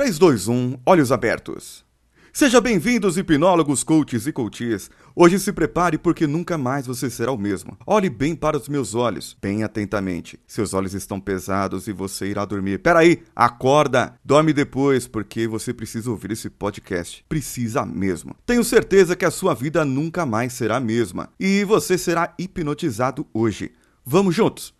3, 2, 1, olhos abertos. Seja bem-vindos, hipnólogos, coaches e coaches. Hoje se prepare porque nunca mais você será o mesmo. Olhe bem para os meus olhos, bem atentamente. Seus olhos estão pesados e você irá dormir. Peraí, acorda! Dorme depois porque você precisa ouvir esse podcast. Precisa mesmo. Tenho certeza que a sua vida nunca mais será a mesma e você será hipnotizado hoje. Vamos juntos!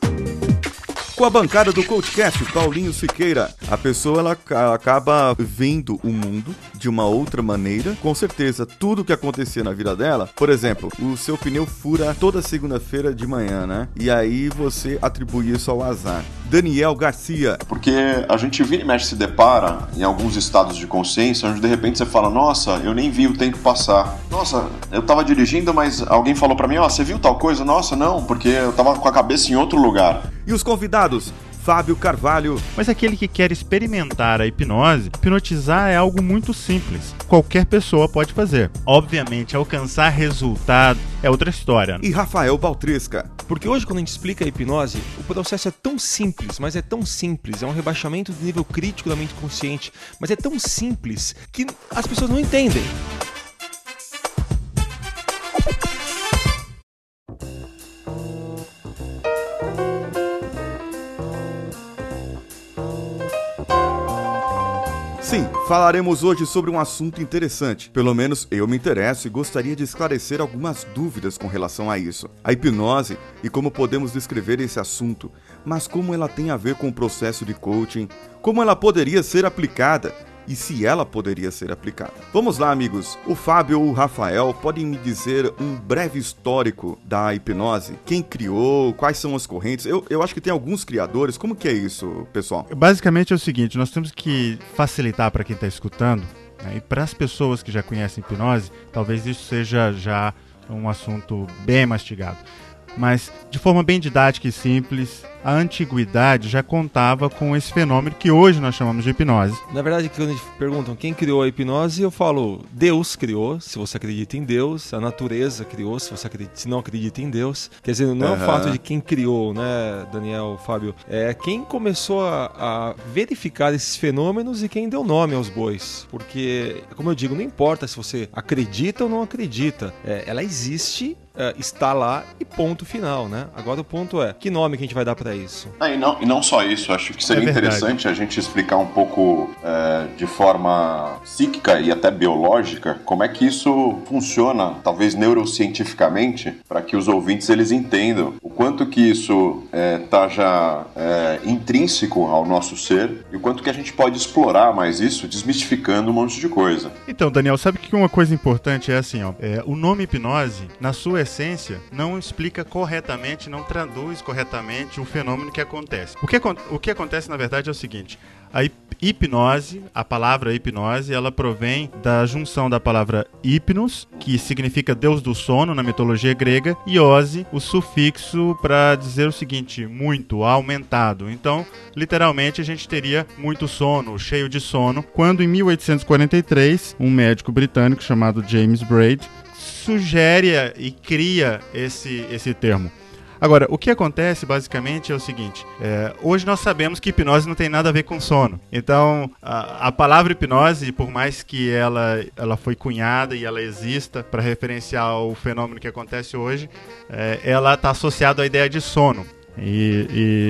Com a bancada do Coachcast, Paulinho Siqueira, a pessoa ela acaba vendo o mundo de uma outra maneira. Com certeza, tudo que acontecia na vida dela, por exemplo, o seu pneu fura toda segunda-feira de manhã, né? E aí você atribui isso ao azar. Daniel Garcia. Porque a gente vira e mexe se depara em alguns estados de consciência onde de repente você fala: Nossa, eu nem vi o tempo passar. Nossa, eu tava dirigindo, mas alguém falou para mim: Ó, oh, você viu tal coisa? Nossa, não, porque eu tava com a cabeça em outro lugar. E os convidados? Fábio Carvalho. Mas aquele que quer experimentar a hipnose, hipnotizar é algo muito simples. Qualquer pessoa pode fazer. Obviamente, alcançar resultado é outra história. E Rafael Baltresca. Porque hoje, quando a gente explica a hipnose, o processo é tão simples, mas é tão simples, é um rebaixamento do nível crítico da mente consciente, mas é tão simples que as pessoas não entendem. Sim, falaremos hoje sobre um assunto interessante. Pelo menos eu me interesso e gostaria de esclarecer algumas dúvidas com relação a isso. A hipnose e como podemos descrever esse assunto, mas como ela tem a ver com o processo de coaching, como ela poderia ser aplicada e se ela poderia ser aplicada. Vamos lá, amigos. O Fábio ou o Rafael podem me dizer um breve histórico da hipnose? Quem criou? Quais são as correntes? Eu, eu acho que tem alguns criadores. Como que é isso, pessoal? Basicamente é o seguinte: nós temos que facilitar para quem está escutando né? e para as pessoas que já conhecem hipnose, talvez isso seja já um assunto bem mastigado. Mas de forma bem didática e simples, a antiguidade já contava com esse fenômeno que hoje nós chamamos de hipnose. Na verdade, quando perguntam quem criou a hipnose, eu falo Deus criou, se você acredita em Deus, a natureza criou, se você acredita, se não acredita em Deus. Quer dizer, não é uhum. o fato de quem criou, né, Daniel, Fábio, é quem começou a, a verificar esses fenômenos e quem deu nome aos bois. Porque, como eu digo, não importa se você acredita ou não acredita, é, ela existe é, está lá e ponto final, né? Agora o ponto é, que nome que a gente vai dar para isso? Ah, e, não, e não só isso, acho que seria é interessante a gente explicar um pouco é, de forma psíquica e até biológica como é que isso funciona, talvez neurocientificamente, para que os ouvintes eles entendam o quanto que isso está é, já é, intrínseco ao nosso ser e o quanto que a gente pode explorar mais isso, desmistificando um monte de coisa. Então, Daniel, sabe que uma coisa importante é assim, ó, é, o nome hipnose, na sua essência, não explica corretamente, não traduz corretamente o fenômeno que acontece. O que, o que acontece, na verdade, é o seguinte: a hipnose, a palavra hipnose, ela provém da junção da palavra hipnos, que significa deus do sono na mitologia grega, e ose, o sufixo para dizer o seguinte, muito, aumentado. Então, literalmente, a gente teria muito sono, cheio de sono, quando em 1843, um médico britânico chamado James Braid sugere e cria esse, esse termo. Agora, o que acontece basicamente é o seguinte: é, hoje nós sabemos que hipnose não tem nada a ver com sono. Então, a, a palavra hipnose, por mais que ela, ela foi cunhada e ela exista para referenciar o fenômeno que acontece hoje, é, ela está associada à ideia de sono. E,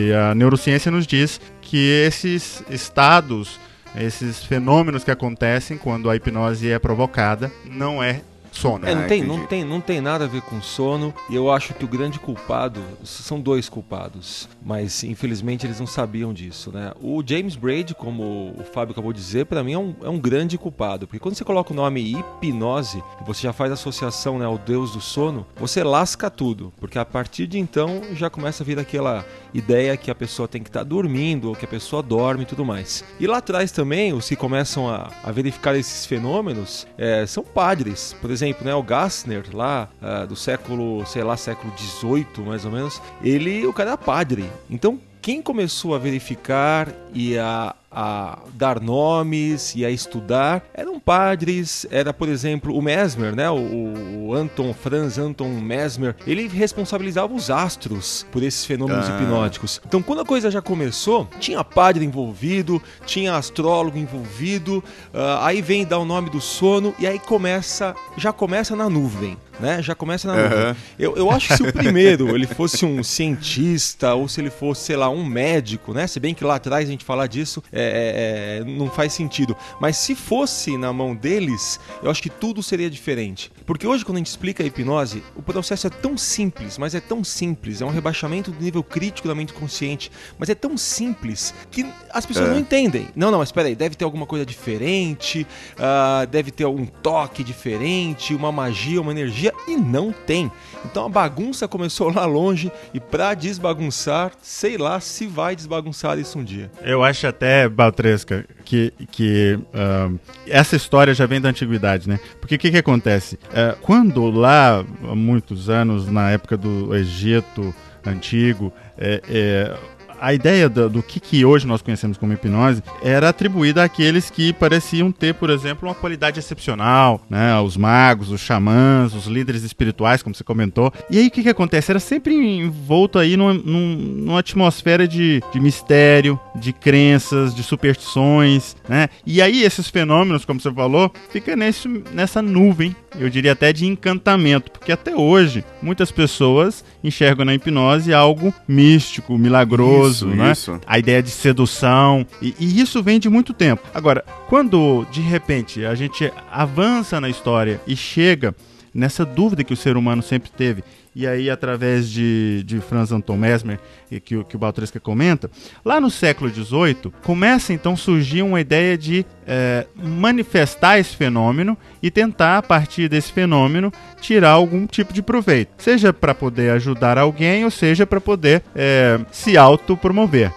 e a neurociência nos diz que esses estados esses fenômenos que acontecem quando a hipnose é provocada não é sono. É, não, ah, tem, não, tem, não tem nada a ver com sono. E eu acho que o grande culpado são dois culpados, mas infelizmente eles não sabiam disso, né? O James Braid, como o Fábio acabou de dizer, para mim é um, é um grande culpado, porque quando você coloca o nome hipnose, você já faz associação né, ao deus do sono, você lasca tudo, porque a partir de então já começa a vir aquela ideia que a pessoa tem que estar tá dormindo ou que a pessoa dorme e tudo mais. E lá atrás também, os que começam a, a verificar esses fenômenos é, são padres, por exemplo né, o Gassner lá uh, do século, sei lá, século 18 mais ou menos, ele, o cara era padre. Então, quem começou a verificar e a a dar nomes e a estudar eram padres, era, por exemplo, o Mesmer, né? O, o Anton Franz Anton Mesmer, ele responsabilizava os astros por esses fenômenos ah. hipnóticos. Então, quando a coisa já começou, tinha padre envolvido, tinha astrólogo envolvido, uh, aí vem dar o nome do sono e aí começa, já começa na nuvem né? Já começa na uhum. eu, eu acho que se o primeiro ele fosse um cientista ou se ele fosse, sei lá, um médico, né? Se bem que lá atrás a gente falar disso é, é, é, não faz sentido. Mas se fosse na mão deles, eu acho que tudo seria diferente. Porque hoje, quando a gente explica a hipnose, o processo é tão simples, mas é tão simples, é um rebaixamento do nível crítico da mente consciente, mas é tão simples que as pessoas é. não entendem. Não, não, mas espera aí, deve ter alguma coisa diferente, uh, deve ter algum toque diferente, uma magia, uma energia e não tem. Então a bagunça começou lá longe e para desbagunçar, sei lá se vai desbagunçar isso um dia. Eu acho até, Baltresca, que, que uh, essa história já vem da antiguidade, né? Porque o que, que acontece? Uh, quando lá, há muitos anos, na época do Egito antigo, é, é, a ideia do, do que, que, hoje nós conhecemos como hipnose era atribuída àqueles que pareciam ter, por exemplo, uma qualidade excepcional, né? Os magos, os xamãs, os líderes espirituais, como você comentou. E aí o que, que acontece? Era sempre envolto aí numa, numa atmosfera de, de mistério, de crenças, de superstições, né? E aí esses fenômenos, como você falou, fica nesse, nessa nuvem, eu diria até de encantamento, porque até hoje muitas pessoas enxergam na hipnose algo místico, milagroso, isso, né? Isso. A ideia de sedução. E, e isso vem de muito tempo. Agora, quando de repente a gente avança na história e chega nessa dúvida que o ser humano sempre teve e aí através de, de Franz Anton Mesmer, que, que o Baltresca comenta, lá no século XVIII, começa então a surgir uma ideia de é, manifestar esse fenômeno e tentar, a partir desse fenômeno, tirar algum tipo de proveito, seja para poder ajudar alguém ou seja para poder é, se autopromover.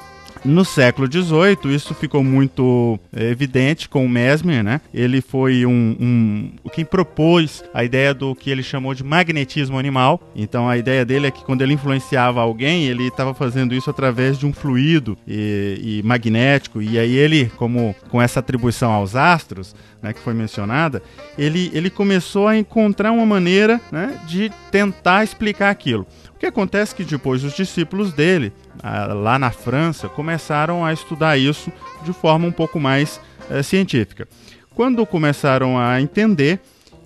No século XVIII, isso ficou muito é, evidente com o Mesmer, né? Ele foi um, um, quem propôs a ideia do que ele chamou de magnetismo animal. Então, a ideia dele é que quando ele influenciava alguém, ele estava fazendo isso através de um fluido e, e magnético. E aí ele, como com essa atribuição aos astros, né, que foi mencionada, ele, ele começou a encontrar uma maneira né, de tentar explicar aquilo. Que acontece é que depois os discípulos dele lá na França, começaram a estudar isso de forma um pouco mais é, científica. Quando começaram a entender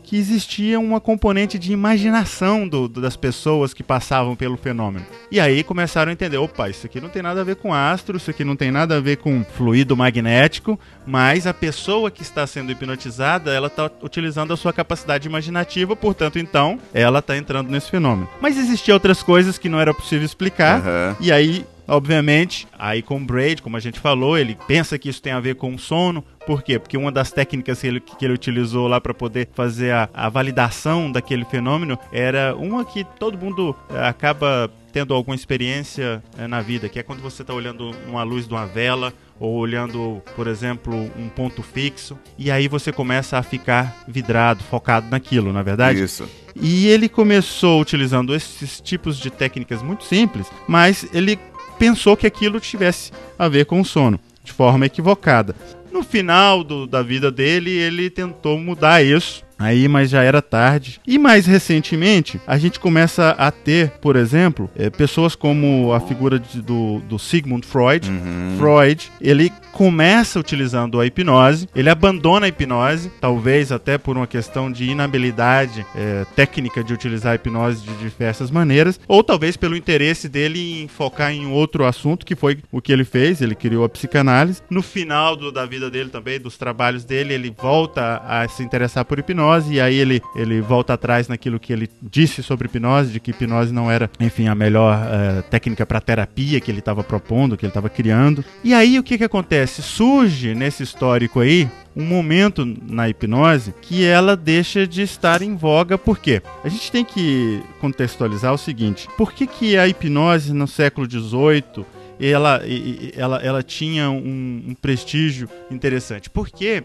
que existia uma componente de imaginação do, do, das pessoas que passavam pelo fenômeno. E aí começaram a entender: opa, isso aqui não tem nada a ver com astro, isso aqui não tem nada a ver com fluido magnético, mas a pessoa que está sendo hipnotizada, ela está utilizando a sua capacidade imaginativa, portanto, então, ela está entrando nesse fenômeno. Mas existiam outras coisas que não era possível explicar, uhum. e aí Obviamente, aí com o Braid, como a gente falou, ele pensa que isso tem a ver com o sono. Por quê? Porque uma das técnicas que ele, que ele utilizou lá para poder fazer a, a, validação daquele fenômeno era uma que todo mundo eh, acaba tendo alguma experiência é, na vida, que é quando você está olhando uma luz de uma vela ou olhando, por exemplo, um ponto fixo, e aí você começa a ficar vidrado, focado naquilo, na é verdade? Isso. E ele começou utilizando esses tipos de técnicas muito simples, mas ele pensou que aquilo tivesse a ver com o sono, de forma equivocada. No final do, da vida dele, ele tentou mudar isso Aí, mas já era tarde. E mais recentemente, a gente começa a ter, por exemplo, é, pessoas como a figura de, do, do Sigmund Freud. Uhum. Freud, ele começa utilizando a hipnose, ele abandona a hipnose, talvez até por uma questão de inabilidade é, técnica de utilizar a hipnose de diversas maneiras, ou talvez pelo interesse dele em focar em outro assunto, que foi o que ele fez, ele criou a psicanálise. No final do, da vida dele também, dos trabalhos dele, ele volta a se interessar por hipnose, e aí ele, ele volta atrás naquilo que ele disse sobre hipnose, de que hipnose não era, enfim, a melhor uh, técnica para terapia que ele estava propondo, que ele estava criando. E aí o que, que acontece? Acontece? Surge nesse histórico aí um momento na hipnose que ela deixa de estar em voga. Por quê? A gente tem que contextualizar o seguinte: por que, que a hipnose no século XVIII ela, ela, ela tinha um, um prestígio interessante? Porque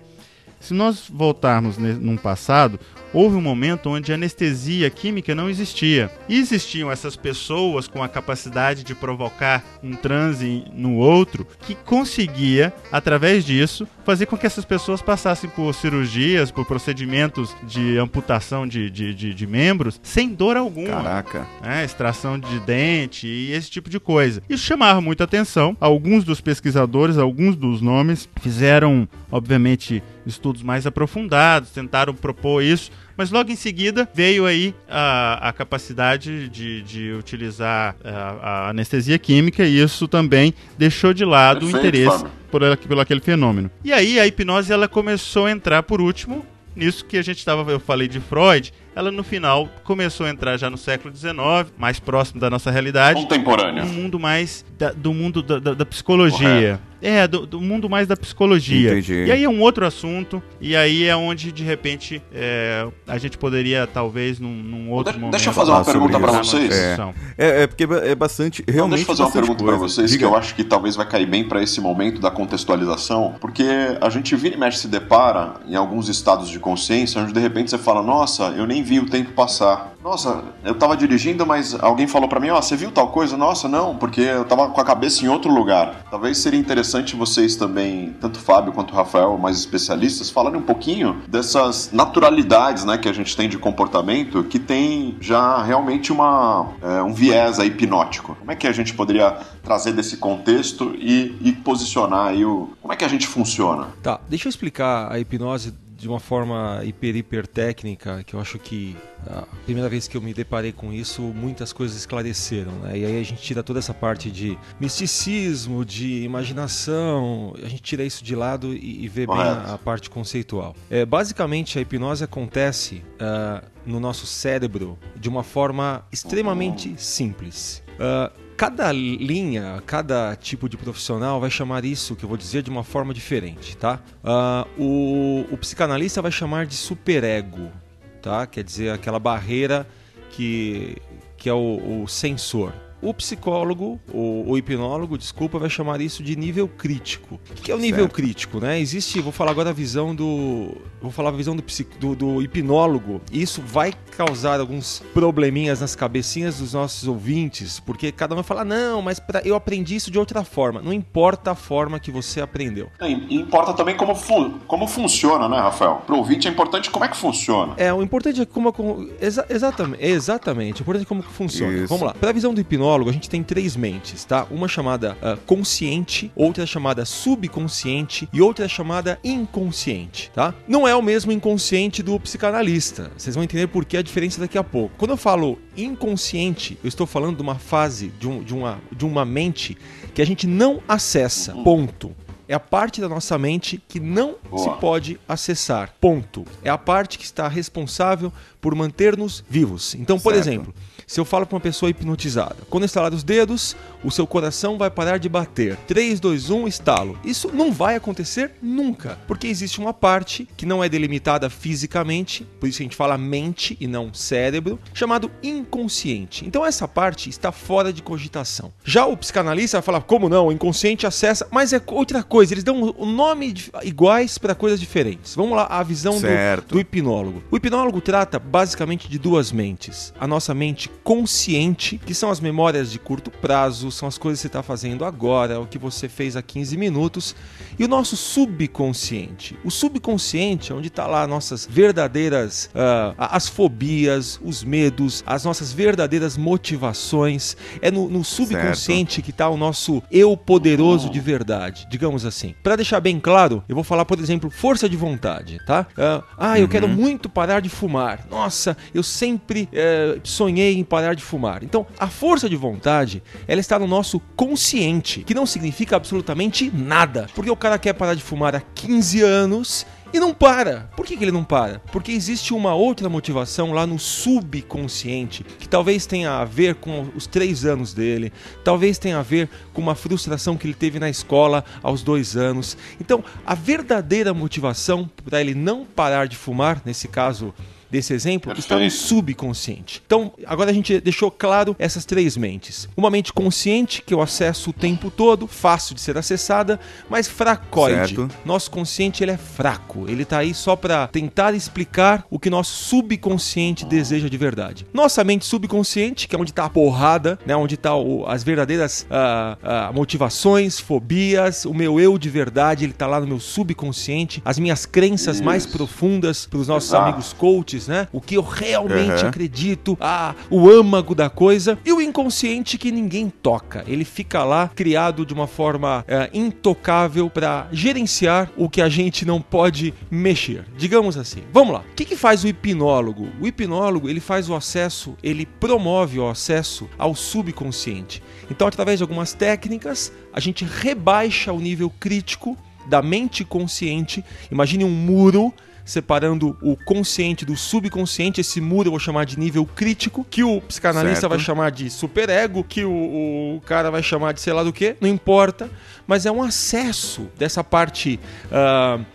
Se nós voltarmos num passado, houve um momento onde a anestesia química não existia. E existiam essas pessoas com a capacidade de provocar um transe no outro que conseguia, através disso, fazer com que essas pessoas passassem por cirurgias, por procedimentos de amputação de, de, de, de membros sem dor alguma. Caraca. É, extração de dente e esse tipo de coisa. Isso chamava muita atenção. Alguns dos pesquisadores, alguns dos nomes, fizeram, obviamente, estudos mais aprofundados, tentaram propor isso, mas logo em seguida veio aí a, a capacidade de, de utilizar a, a, anestesia química e isso também deixou de lado Perfeito, o interesse por, por aquele fenômeno. E aí a hipnose ela começou a entrar por último nisso que a gente estava, eu falei de Freud, ela no final começou a entrar já no século XIX, mais próximo da nossa realidade. Contemporâneo. Um mundo mais da, do mundo da, da, da psicologia. Correto. É, do, do, mundo mais da psicologia. Entendi. E aí é um outro assunto, e aí é onde, de repente, é, a gente poderia, talvez, num, num outro de, momento... Deixa eu fazer uma pergunta para vocês. É. é, é, porque é bastante, realmente Deixa eu fazer uma pergunta para vocês, Diga. que eu acho que talvez vai cair bem para esse momento da contextualização, porque a gente vira e mexe se depara em alguns estados de consciência, onde de repente você fala, nossa, eu nem vi o tempo passar. Nossa, eu tava dirigindo, mas alguém falou para mim, ó, oh, você viu tal coisa? Nossa, não, porque eu tava com a cabeça em outro lugar. Talvez seria interessante vocês também, tanto Fábio quanto Rafael, mais especialistas, falarem um pouquinho dessas naturalidades, né, que a gente tem de comportamento, que tem já realmente uma, é, um viés aí hipnótico. Como é que a gente poderia trazer desse contexto e, e posicionar aí o... Como é que a gente funciona? Tá, deixa eu explicar a hipnose de uma forma hiper, hiper técnica, que eu acho que a primeira vez que eu me deparei com isso, muitas coisas esclareceram. Né? E aí a gente tira toda essa parte de misticismo, de imaginação, a gente tira isso de lado e, e vê bem a, a, parte conceitual. É, basicamente, a hipnose acontece uh, no nosso cérebro de uma forma extremamente simples. Uh, cada linha, cada tipo de profissional vai chamar isso que eu vou dizer de uma forma diferente, tá? Uh, o, o psicanalista vai chamar de superego, tá? Quer dizer aquela barreira que, que é o, o sensor. O psicólogo, o, o, hipnólogo, desculpa, vai chamar isso de nível crítico. O que é o nível certo. crítico, né? Existe, vou falar agora a visão do, vou falar a visão do, do, do hipnólogo. Isso vai causar alguns probleminhas nas cabecinhas dos nossos ouvintes, porque cada um vai falar não, mas pra, eu aprendi isso de outra forma. Não importa a forma que você aprendeu. É, importa também como, fu como funciona, né, Rafael? Para o ouvinte é importante como é que funciona. É, o importante é como, como exa exatamente, exatamente, o importante é como funciona. Isso. Vamos lá. Para a visão do hipnólogo hipnólogo, a gente tem três mentes, tá? Uma chamada uh, consciente, outra chamada subconsciente e outra chamada inconsciente, tá? Não é o mesmo inconsciente do psicanalista. Vocês vão entender por que a diferença daqui a pouco. Quando eu falo inconsciente, eu estou falando de uma fase, de, um, de, uma, de uma mente que a gente não acessa. Ponto é a parte da nossa mente que não Boa. se pode acessar. Ponto. É a parte que está responsável por manter-nos vivos. Então, por certo. exemplo, se eu falo para uma pessoa hipnotizada, quando estalar os dedos, o seu coração vai parar de bater. 3, 2, 1, estalo. Isso não vai acontecer nunca, porque existe uma parte que não é delimitada fisicamente, por isso a gente fala mente e não cérebro, chamado inconsciente. Então essa parte está fora de cogitação. Já o psicanalista vai falar, como não? O inconsciente acessa, mas é outra coisa, eles dão o nome iguais para coisas diferentes. Vamos lá, a visão do, do hipnólogo. O hipnólogo trata basicamente de duas mentes. A nossa mente consciente, que são as memórias de curto prazo, são as coisas que você está fazendo agora, o que você fez há 15 minutos, e o nosso subconsciente. O subconsciente é onde está lá nossas verdadeiras, uh, as fobias, os medos, as nossas verdadeiras motivações. É no, no subconsciente certo. que está o nosso eu poderoso de verdade, digamos assim. Para deixar bem claro, eu vou falar, por exemplo, força de vontade, tá? Uh, ah, eu uhum. quero muito parar de fumar. Nossa, eu sempre uh, sonhei em parar de fumar. Então, a força de vontade, ela está no nosso consciente, que não significa absolutamente nada. Porque o cara quer parar de fumar há 15 anos e não para. Por que, que, ele não para? Porque existe uma outra motivação lá no subconsciente, que talvez tenha a ver com os três anos dele, talvez tenha a ver com uma frustração que ele teve na escola aos dois anos. Então, a verdadeira motivação para ele não parar de fumar, nesse caso desse exemplo está no subconsciente. Então, agora a gente deixou claro essas três mentes. Uma mente consciente, que eu acesso o tempo todo, fácil de ser acessada, mas fracoide. Certo. Nosso consciente ele é fraco, ele está aí só para tentar explicar o que nosso subconsciente deseja de verdade. Nossa mente subconsciente, que é onde está a porrada, né, onde está as verdadeiras uh, uh, motivações, fobias, o meu eu de verdade, ele está lá no meu subconsciente, as minhas crenças Isso. mais profundas para os nossos Exato. amigos coaches, né? O que eu realmente uhum. acredito, ah, o âmago da coisa e o inconsciente que ninguém toca. Ele fica lá criado de uma forma uh, intocável para gerenciar o que a gente não pode mexer. Digamos assim. Vamos lá. O que, que faz o hipnólogo? O hipnólogo ele faz o acesso, ele promove o acesso ao subconsciente. Então, através de algumas técnicas, a gente rebaixa o nível crítico da mente consciente. Imagine um muro separando o consciente do subconsciente. Esse muro eu vou chamar de nível crítico, que o psicanalista certo. vai chamar de superego, que o, o, cara vai chamar de sei lá do que, não importa. Mas é um acesso dessa parte. Uh,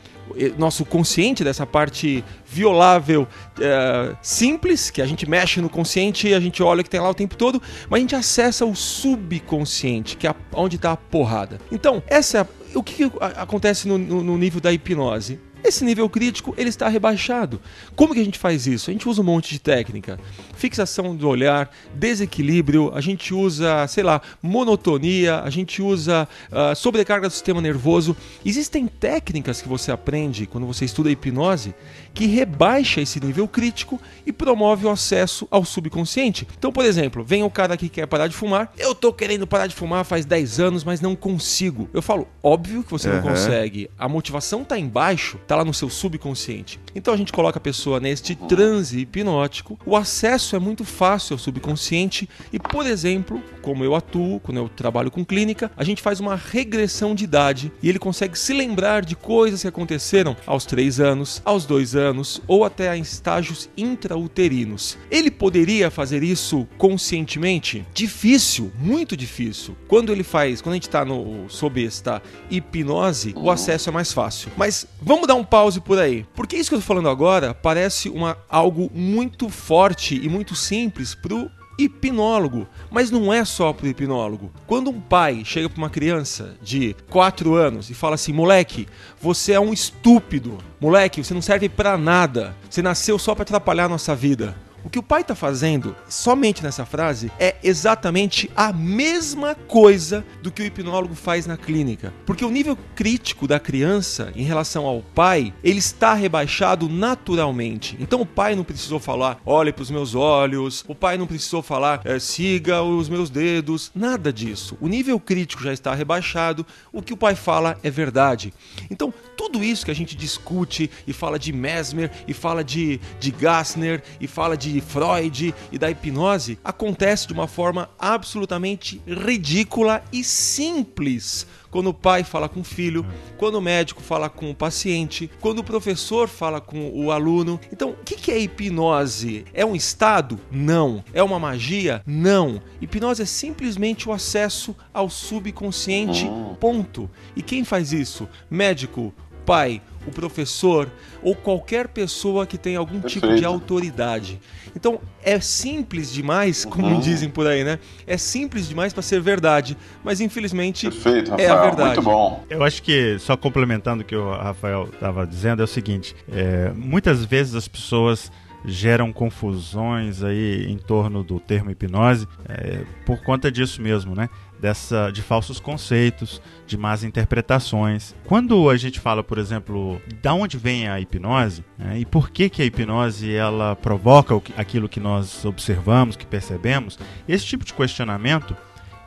nosso consciente, dessa parte violável uh, simples, que a gente mexe no consciente e a gente olha que tem lá o tempo todo, mas a gente acessa o subconsciente, que é onde está a porrada. Então, essa é a, o que, que acontece no, no, no nível da hipnose? Esse nível crítico ele está rebaixado. Como que a gente faz isso? A gente usa um monte de técnica. Fixação do olhar, desequilíbrio, a gente usa, sei lá, monotonia, a gente usa uh, sobrecarga do sistema nervoso. Existem técnicas que você aprende quando você estuda hipnose que rebaixa esse nível crítico e promove o acesso ao subconsciente. Então, por exemplo, vem o cara que quer parar de fumar. Eu tô querendo parar de fumar faz 10 anos, mas não consigo. Eu falo, óbvio que você uhum. não consegue. A motivação tá embaixo, tá lá no seu subconsciente. Então a gente coloca a pessoa neste transe hipnótico. O acesso é muito fácil ao subconsciente e, por exemplo, como eu atuo, quando eu trabalho com clínica, a gente faz uma regressão de idade e ele consegue se lembrar de coisas que aconteceram aos 3 anos, aos 2 anos ou até em estágios intrauterinos. Ele poderia fazer isso conscientemente? Difícil, muito difícil. Quando ele faz, quando a gente está sob esta hipnose, o acesso é mais fácil. Mas vamos dar um pause por aí. Porque isso que eu tô falando agora parece uma, algo muito forte e muito simples pro hipnólogo. Mas não é só pro hipnólogo. Quando um pai chega para uma criança de 4 anos e fala assim: moleque, você é um estúpido. Moleque, você não serve para nada. Você nasceu só para atrapalhar a nossa vida. O que o pai está fazendo, somente nessa frase, é exatamente a mesma coisa do que o hipnólogo faz na clínica. Porque o nível crítico da criança em relação ao pai, ele está rebaixado naturalmente. Então o pai não precisou falar, olhe para os meus olhos, o pai não precisou falar, é, siga os meus dedos, nada disso. O nível crítico já está rebaixado, o que o pai fala é verdade. Então, tudo isso que a gente discute e fala de Mesmer, e fala de, de Gassner, e fala de de Freud e da hipnose acontece de uma forma absolutamente ridícula e simples. Quando o pai fala com o filho, quando o médico fala com o paciente, quando o professor fala com o aluno. Então, o que é hipnose? É um estado? Não. É uma magia? Não. Hipnose é simplesmente o acesso ao subconsciente. Ponto. E quem faz isso? Médico, pai, o professor ou qualquer pessoa que tenha algum Perfeito. tipo de autoridade. Então é simples demais, como uhum. dizem por aí, né? É simples demais para ser verdade, mas infelizmente Perfeito, Rafael, é a verdade. Muito bom. Eu acho que só complementando o que o Rafael estava dizendo é o seguinte: é, muitas vezes as pessoas geram confusões aí em torno do termo hipnose é, por conta disso mesmo, né? Dessa de falsos conceitos, de más interpretações. Quando a gente fala, por exemplo, da onde vem a hipnose né, e por que que a hipnose ela provoca aquilo que nós observamos, que percebemos, esse tipo de questionamento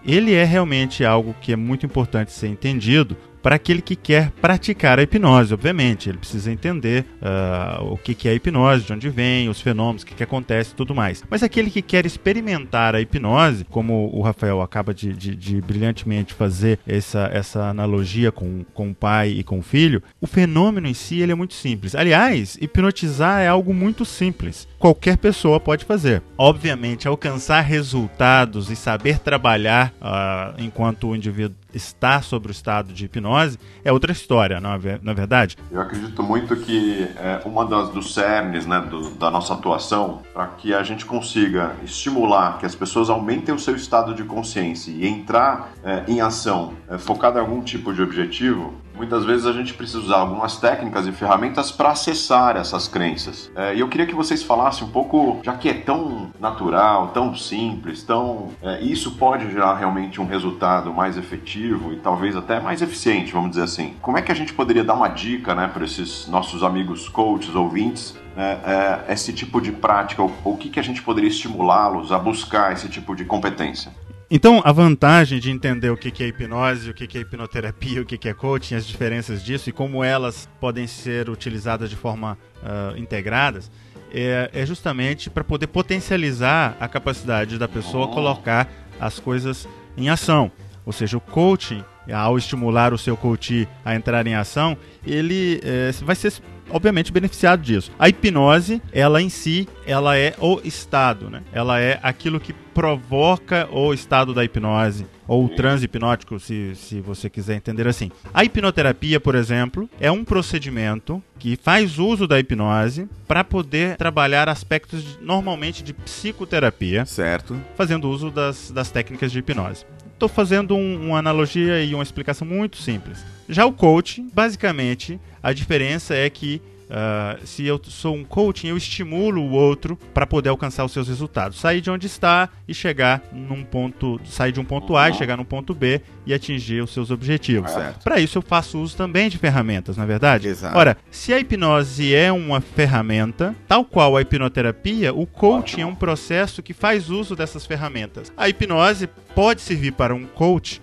ele é realmente algo que é muito importante ser entendido para aquele que quer praticar a hipnose, obviamente. Ele precisa entender uh, o que, que é a hipnose, de onde vem, os fenômenos, o que, que acontece e tudo mais. Mas aquele que quer experimentar a hipnose, como o Rafael acaba de, de, de brilhantemente fazer essa, essa analogia com, com o pai e com o filho, o fenômeno em si ele é muito simples. Aliás, hipnotizar é algo muito simples. Qualquer pessoa pode fazer. Obviamente, alcançar resultados e saber trabalhar uh, enquanto o indivíduo está sobre o estado de hipnose, é outra história, não é, não é verdade? Eu acredito muito que é, uma das dos cernes né, do, da nossa atuação para que a gente consiga estimular que as pessoas aumentem o seu estado de consciência e entrar é, em ação é, focada em algum tipo de objetivo, muitas vezes a gente precisa usar algumas técnicas e ferramentas para acessar essas crenças. É, e eu queria que vocês falassem um pouco, já que é tão natural, tão simples, tão é, isso pode gerar realmente um resultado mais efetivo e talvez até mais eficiente, vamos dizer assim. Como é que a gente poderia dar uma dica, né, para esses nossos amigos coaches, ouvintes, é, é, esse tipo de prática, ou o que, que a gente poderia estimulá-los a buscar esse tipo de competência? Então, a vantagem de entender o que é hipnose, o que é hipnoterapia, o que é coaching, as diferenças disso e como elas podem ser utilizadas de forma uh, integradas, é, é justamente para poder potencializar a capacidade da pessoa colocar as coisas em ação. Ou seja, o coaching, ao estimular o seu coach a entrar em ação, ele é, vai ser obviamente beneficiado disso. A hipnose, ela em si, ela é o estado, né? Ela é aquilo que provoca o estado da hipnose ou o transe hipnótico, se, se você quiser entender assim. A hipnoterapia, por exemplo, é um procedimento que faz uso da hipnose para poder trabalhar aspectos de, normalmente de psicoterapia, certo? Fazendo uso das, das técnicas de hipnose. Estou fazendo um, uma analogia e uma explicação muito simples. Já o coaching, basicamente, a diferença é que Uh, se eu sou um coaching, eu estimulo o outro para poder alcançar os seus resultados. Sair de onde está e chegar num ponto. Sair de um ponto A e chegar num ponto B e atingir os seus objetivos. Para isso eu faço uso também de ferramentas, na é verdade? Exato. Ora, se a hipnose é uma ferramenta, tal qual a hipnoterapia, o coaching é um processo que faz uso dessas ferramentas. A hipnose pode servir para um coach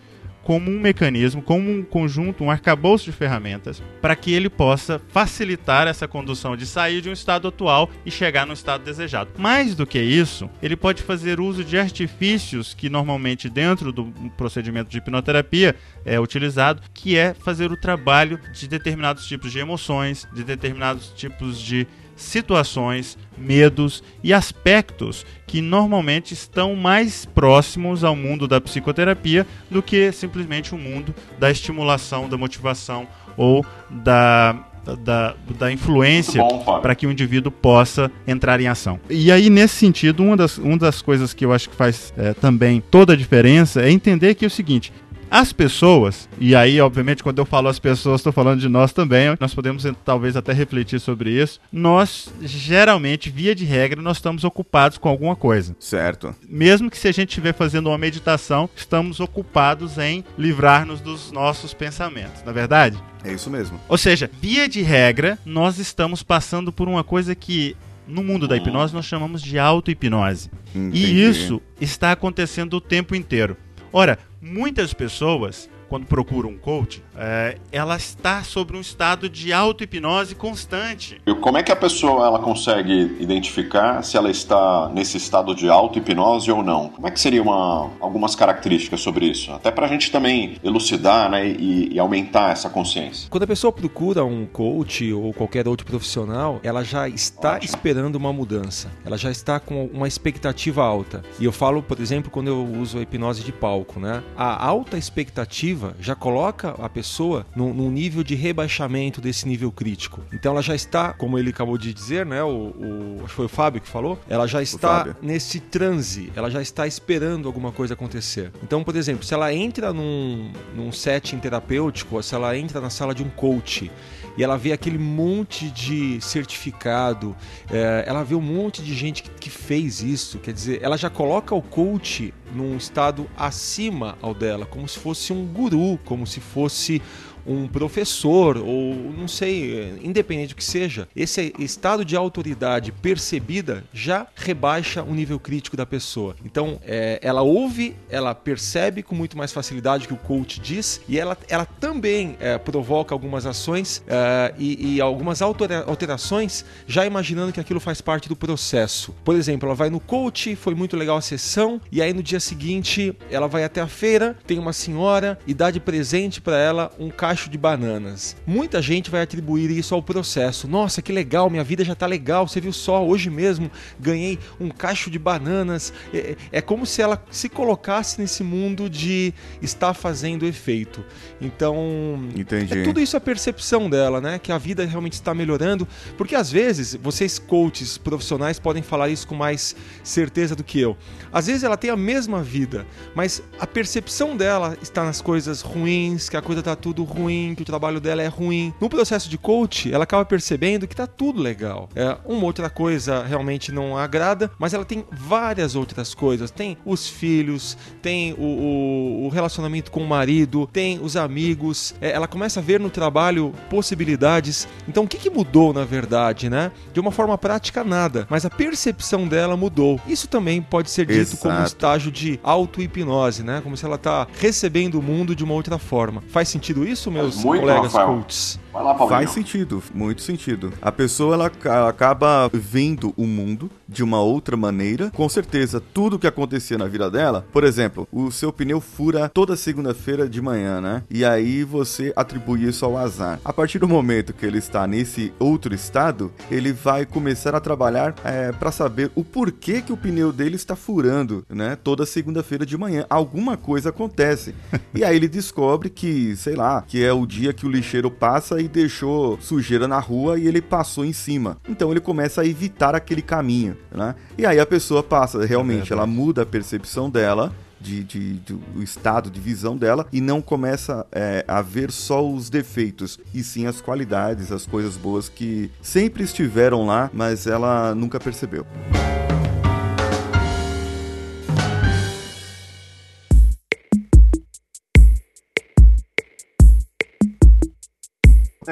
como um mecanismo, como um conjunto, um arcabouço de ferramentas para que ele possa facilitar essa condução de sair de um estado atual e chegar no estado desejado. Mais do que isso, ele pode fazer uso de artifícios que normalmente dentro do procedimento de hipnoterapia é utilizado, que é fazer o trabalho de determinados tipos de emoções, de determinados tipos de situações, medos e aspectos que normalmente estão mais próximos ao mundo da psicoterapia do que simplesmente o mundo da estimulação, da motivação ou da da, da influência para que o indivíduo possa entrar em ação. E aí, nesse sentido, uma das, uma das coisas que eu acho que faz é, também toda a diferença é entender que é o seguinte: as pessoas, e aí, obviamente, quando eu falo as pessoas, estou falando de nós também, nós podemos talvez até refletir sobre isso. Nós, geralmente, via de regra, nós estamos ocupados com alguma coisa. Certo. Mesmo que se a gente estiver fazendo uma meditação, estamos ocupados em livrar-nos dos nossos pensamentos, na é verdade? É isso mesmo. Ou seja, via de regra, nós estamos passando por uma coisa que no mundo da hipnose nós chamamos de auto-hipnose. E isso está acontecendo o tempo inteiro. Ora, muitas pessoas quando procura um coach, é, ela está sobre um estado de auto-hipnose constante. E como é que a pessoa ela consegue identificar se ela está nesse estado de auto-hipnose ou não? Como é que seria uma, algumas características sobre isso? Até para a gente também elucidar né, e, e, aumentar essa consciência. Quando a pessoa procura um coach ou qualquer outro profissional, ela já está Ótimo. esperando uma mudança. Ela já está com uma expectativa alta. E eu falo, por exemplo, quando eu uso a hipnose de palco, né? A alta expectativa já coloca a pessoa num, num, nível de rebaixamento desse nível crítico. Então ela já está, como ele acabou de dizer, né? O, o acho que foi o Fábio que falou, ela já está nesse transe, ela já está esperando alguma coisa acontecer. Então, por exemplo, se ela entra num, num setting terapêutico, ou se ela entra na sala de um coach e ela vê aquele monte de certificado, é, ela vê um monte de gente que, que, fez isso, quer dizer, ela já coloca o coach num estado acima ao dela, como se fosse um guru, como se fosse um professor ou não sei, independente do que seja, esse estado de autoridade percebida já rebaixa o nível crítico da pessoa. Então, é, ela ouve, ela percebe com muito mais facilidade o que o coach diz e ela, ela também é, provoca algumas ações é, e, e, algumas alterações já imaginando que aquilo faz parte do processo. Por exemplo, ela vai no coach, foi muito legal a sessão e aí no dia seguinte ela vai até a feira, tem uma senhora e dá de presente para ela um caixa cacho de bananas. Muita gente vai atribuir isso ao processo. Nossa, que legal, minha vida já tá legal. Você viu só, hoje mesmo ganhei um cacho de bananas. É, é como se ela se colocasse nesse mundo de estar fazendo efeito. Então, Entendi. é tudo isso a percepção dela, né? Que a vida realmente está melhorando. Porque às vezes, vocês coaches profissionais podem falar isso com mais certeza do que eu. Às vezes ela tem a mesma vida, mas a percepção dela está nas coisas ruins, que a coisa tá tudo ruim, que o trabalho dela é ruim. No processo de coach, ela acaba percebendo que tá tudo legal. É, uma outra coisa realmente não agrada, mas ela tem várias outras coisas. Tem os filhos, tem o, o- o relacionamento com o marido, tem os amigos. É, ela começa a ver no trabalho possibilidades. Então, o que, que mudou na verdade, né? De uma forma prática, nada. Mas a percepção dela mudou. Isso também pode ser dito como um Exato. estágio de auto-hipnose, né? Como se ela tá recebendo o mundo de uma outra forma. Faz sentido isso, meus muito, colegas coaches? Vai lá, Paulinho. Faz sentido, muito sentido. A pessoa ela ca- acaba vendo o mundo de uma outra maneira. Com certeza, tudo que acontecia na vida dela, por exemplo, o seu pneu fura toda segunda-feira de manhã, né? E aí você atribui isso ao azar. A partir do momento que ele está nesse outro estado, ele vai começar a trabalhar para saber o porquê que o pneu dele está furando, né? Toda segunda-feira de manhã. Alguma coisa acontece. e aí ele descobre que, sei lá, que é o dia que o lixeiro passa e deixou sujeira na rua e ele passou em cima. Então ele começa a evitar aquele caminho, né? E aí a pessoa passa, realmente, ela muda a percepção dela. De, de- do estado de visão dela e não começa é, a ver só os defeitos e sim as qualidades, as coisas boas que sempre estiveram lá, mas ela nunca percebeu.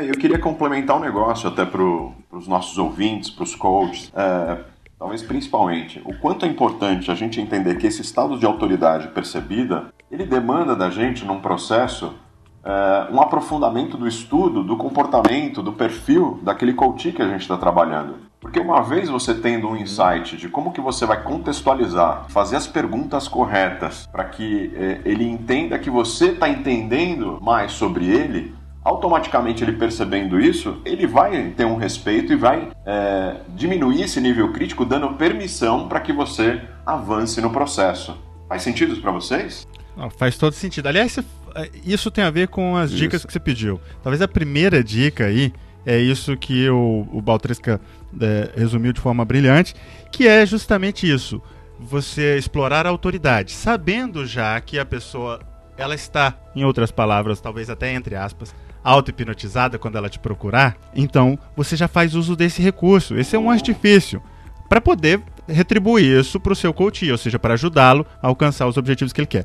Eu queria complementar um negócio até para os nossos ouvintes, para os coaches, é, talvez principalmente, o quanto é importante a gente entender que esse estado de autoridade percebida, ele demanda da gente, num processo, é, um aprofundamento do estudo, do comportamento, do perfil daquele coach que a gente está trabalhando. Porque uma vez você tendo um insight de como que você vai contextualizar, fazer as perguntas corretas para que eh, ele entenda que você está entendendo mais sobre ele, automaticamente ele percebendo isso, ele vai ter um respeito e vai eh, diminuir esse nível crítico, dando permissão para que você avance no processo. Faz sentido isso para vocês? Não, faz todo sentido. Aliás, é, isso tem a ver com as dicas Isso. que você pediu. Talvez a primeira dica aí é isso que o, o Baltresca é, resumiu de forma brilhante, que é justamente isso. Você explorar a autoridade, sabendo já que a pessoa ela está, em outras palavras, talvez até entre aspas, auto-hipnotizada quando ela te procurar, então você já faz uso desse recurso. Esse é um artifício para poder retribuir isso para o seu coach, ou seja, para ajudá-lo a alcançar os objetivos que ele quer.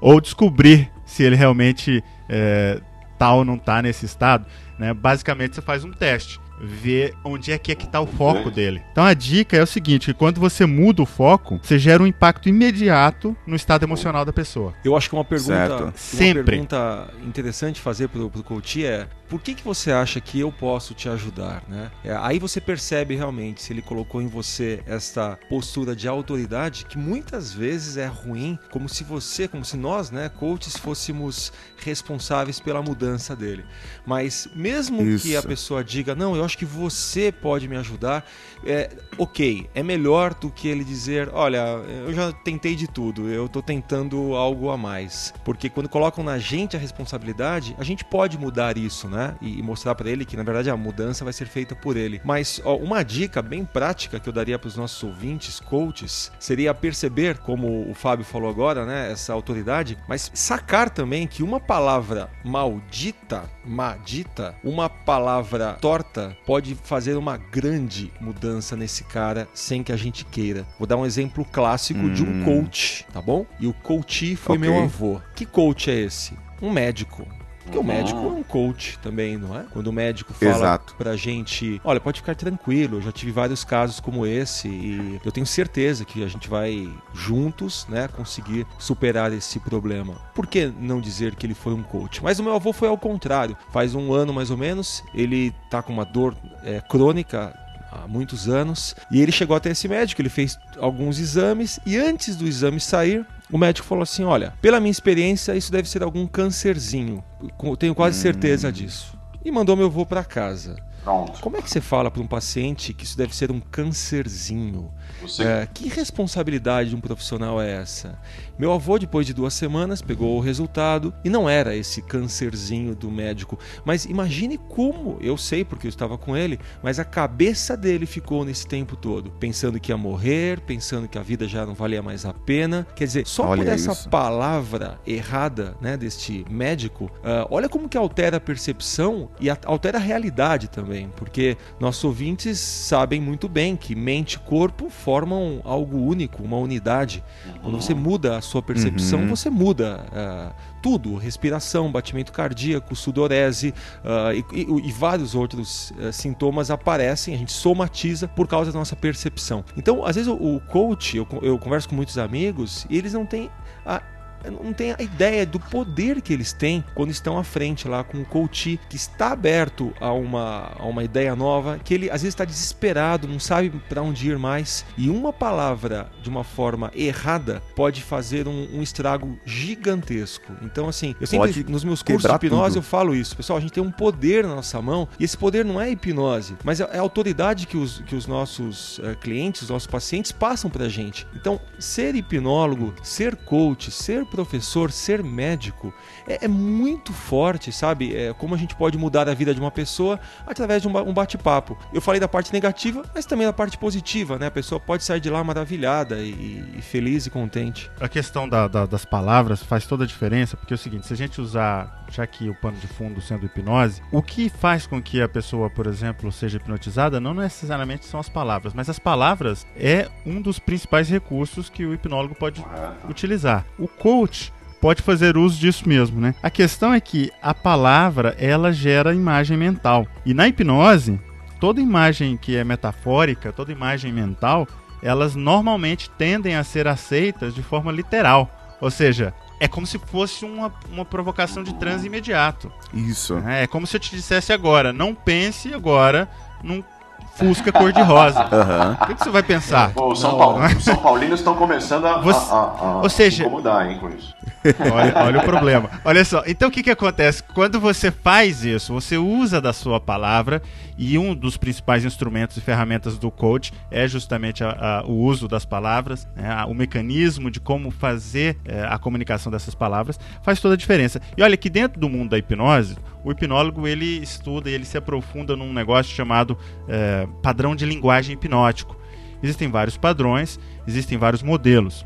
Ou descobrir se ele realmente é, tá ou não tá nesse estado. Né? Basicamente, você faz um teste. Ver onde é que é que tá o foco dele. Então a dica é o seguinte: que quando você muda o foco, você gera um impacto imediato no estado emocional da pessoa. Eu acho que uma pergunta, Certo. uma Sempre. pergunta interessante fazer pro, pro coach é por que, que você acha que eu posso te ajudar, né? É, aí você percebe realmente se ele colocou em você esta postura de autoridade que muitas vezes é ruim, como se você, como se nós, né, coaches, fôssemos responsáveis pela mudança dele. Mas mesmo que a Isso. pessoa diga, não, eu acho que você pode me ajudar, é, ok, é melhor do que ele dizer, olha, eu já tentei de tudo, eu tô tentando algo a mais. Porque quando colocam na gente a responsabilidade, a gente pode mudar isso, né? E, e mostrar pra ele que na verdade a mudança vai ser feita por ele. Mas ó, uma dica bem prática que eu daria para os nossos ouvintes, coaches, seria perceber, como o Fábio falou agora, né? Essa autoridade, mas sacar também que uma palavra maldita, madita, uma palavra torta pode fazer uma grande mudança nesse cara sem que a gente queira. Vou dar um exemplo clássico de um Hum. coach, tá bom? E o coach foi Ok. meu avô. Que coach é esse? Um médico. Porque o médico é um coach também, não é? Quando o médico fala Exato. pra gente, olha, pode ficar tranquilo, eu já tive vários casos como esse e eu tenho certeza que a gente vai juntos, né, conseguir superar esse problema. Por que não dizer que ele foi um coach? Mas o meu avô foi ao contrário. Faz um ano mais ou menos, ele tá com uma dor é, crônica há muitos anos e ele chegou até esse médico, ele fez alguns exames e antes do exame sair, O médico falou assim: olha, pela minha experiência, isso deve ser algum câncerzinho. Tenho quase certeza disso. E mandou meu avô para casa. Pronto. Como é que você fala para um paciente que isso deve ser um câncerzinho? É, que responsabilidade de um profissional é essa? Meu avô, depois de duas semanas, pegou o resultado e não era esse câncerzinho do médico. Mas imagine como, eu sei porque eu estava com ele, mas a cabeça dele ficou nesse tempo todo, pensando que ia morrer, pensando que a vida já não valia mais a pena. Quer dizer, só Olha por essa isso. palavra errada né, deste médico, ah, olha como que altera a percepção e altera a realidade também, porque nossos ouvintes sabem muito bem que mente e corpo formam algo único, uma unidade. Quando você muda a sua percepção, Uhum. você muda ah, tudo: respiração, batimento cardíaco, sudorese ah, e, e- e vários outros ah, sintomas aparecem, a gente somatiza por causa da nossa percepção. Então, às vezes, o, o coach, eu, eu converso com muitos amigos e eles não têm a não tem a ideia do poder que eles têm quando estão à frente lá com o coach que está aberto a uma, a uma ideia nova, que ele às vezes está desesperado, não sabe para onde ir mais, e uma palavra de uma forma errada pode fazer um, um estrago gigantesco. Então, assim, eu sempre Pode nos meus cursos de hipnose tudo. eu falo isso, pessoal, a gente tem um poder na nossa mão, e esse poder não é hipnose, mas é é a autoridade que os, que os nossos eh, clientes, os nossos pacientes passam pra gente. Então, ser hipnólogo, ser coach, ser professor, ser médico é, é muito forte, sabe? É como a gente pode mudar a vida de uma pessoa através de um um bate-papo. Eu falei da parte negativa, mas também da parte positiva, né? A pessoa pode sair de lá maravilhada e, e feliz e contente. A questão da- da- das palavras faz toda a diferença, porque é o seguinte, se a gente usar, já que o pano de fundo sendo hipnose, o que faz com que a pessoa, por exemplo, seja hipnotizada não necessariamente são as palavras, mas as palavras é um dos principais recursos que o hipnólogo pode utilizar. O coach pode fazer uso disso mesmo, né? A questão é que a palavra, ela gera imagem mental. E na hipnose, toda imagem que é metafórica, toda imagem mental, elas normalmente tendem a ser aceitas de forma literal. Ou seja, é como se fosse uma, uma provocação de transe imediato. Isso. né? É como se eu te dissesse agora, não pense agora num Fusca cor-de-rosa. Aham. O que, que você vai pensar? Pô, os São, Paulo, os São Paulinos estão começando a, a- Você- a- a ou seja- se incomodar, hein, com isso. Olha, olha o problema. Olha só, então o que, que acontece? Quando você faz isso, você usa da sua palavra e um dos principais instrumentos e ferramentas do coach é justamente a- a- o uso das palavras, né? O mecanismo de como fazer eh, a comunicação dessas palavras faz toda a diferença. E olha que dentro do mundo da hipnose, o hipnólogo ele estuda e ele se aprofunda num negócio chamado eh, padrão de linguagem hipnótico. Existem vários padrões, existem vários modelos.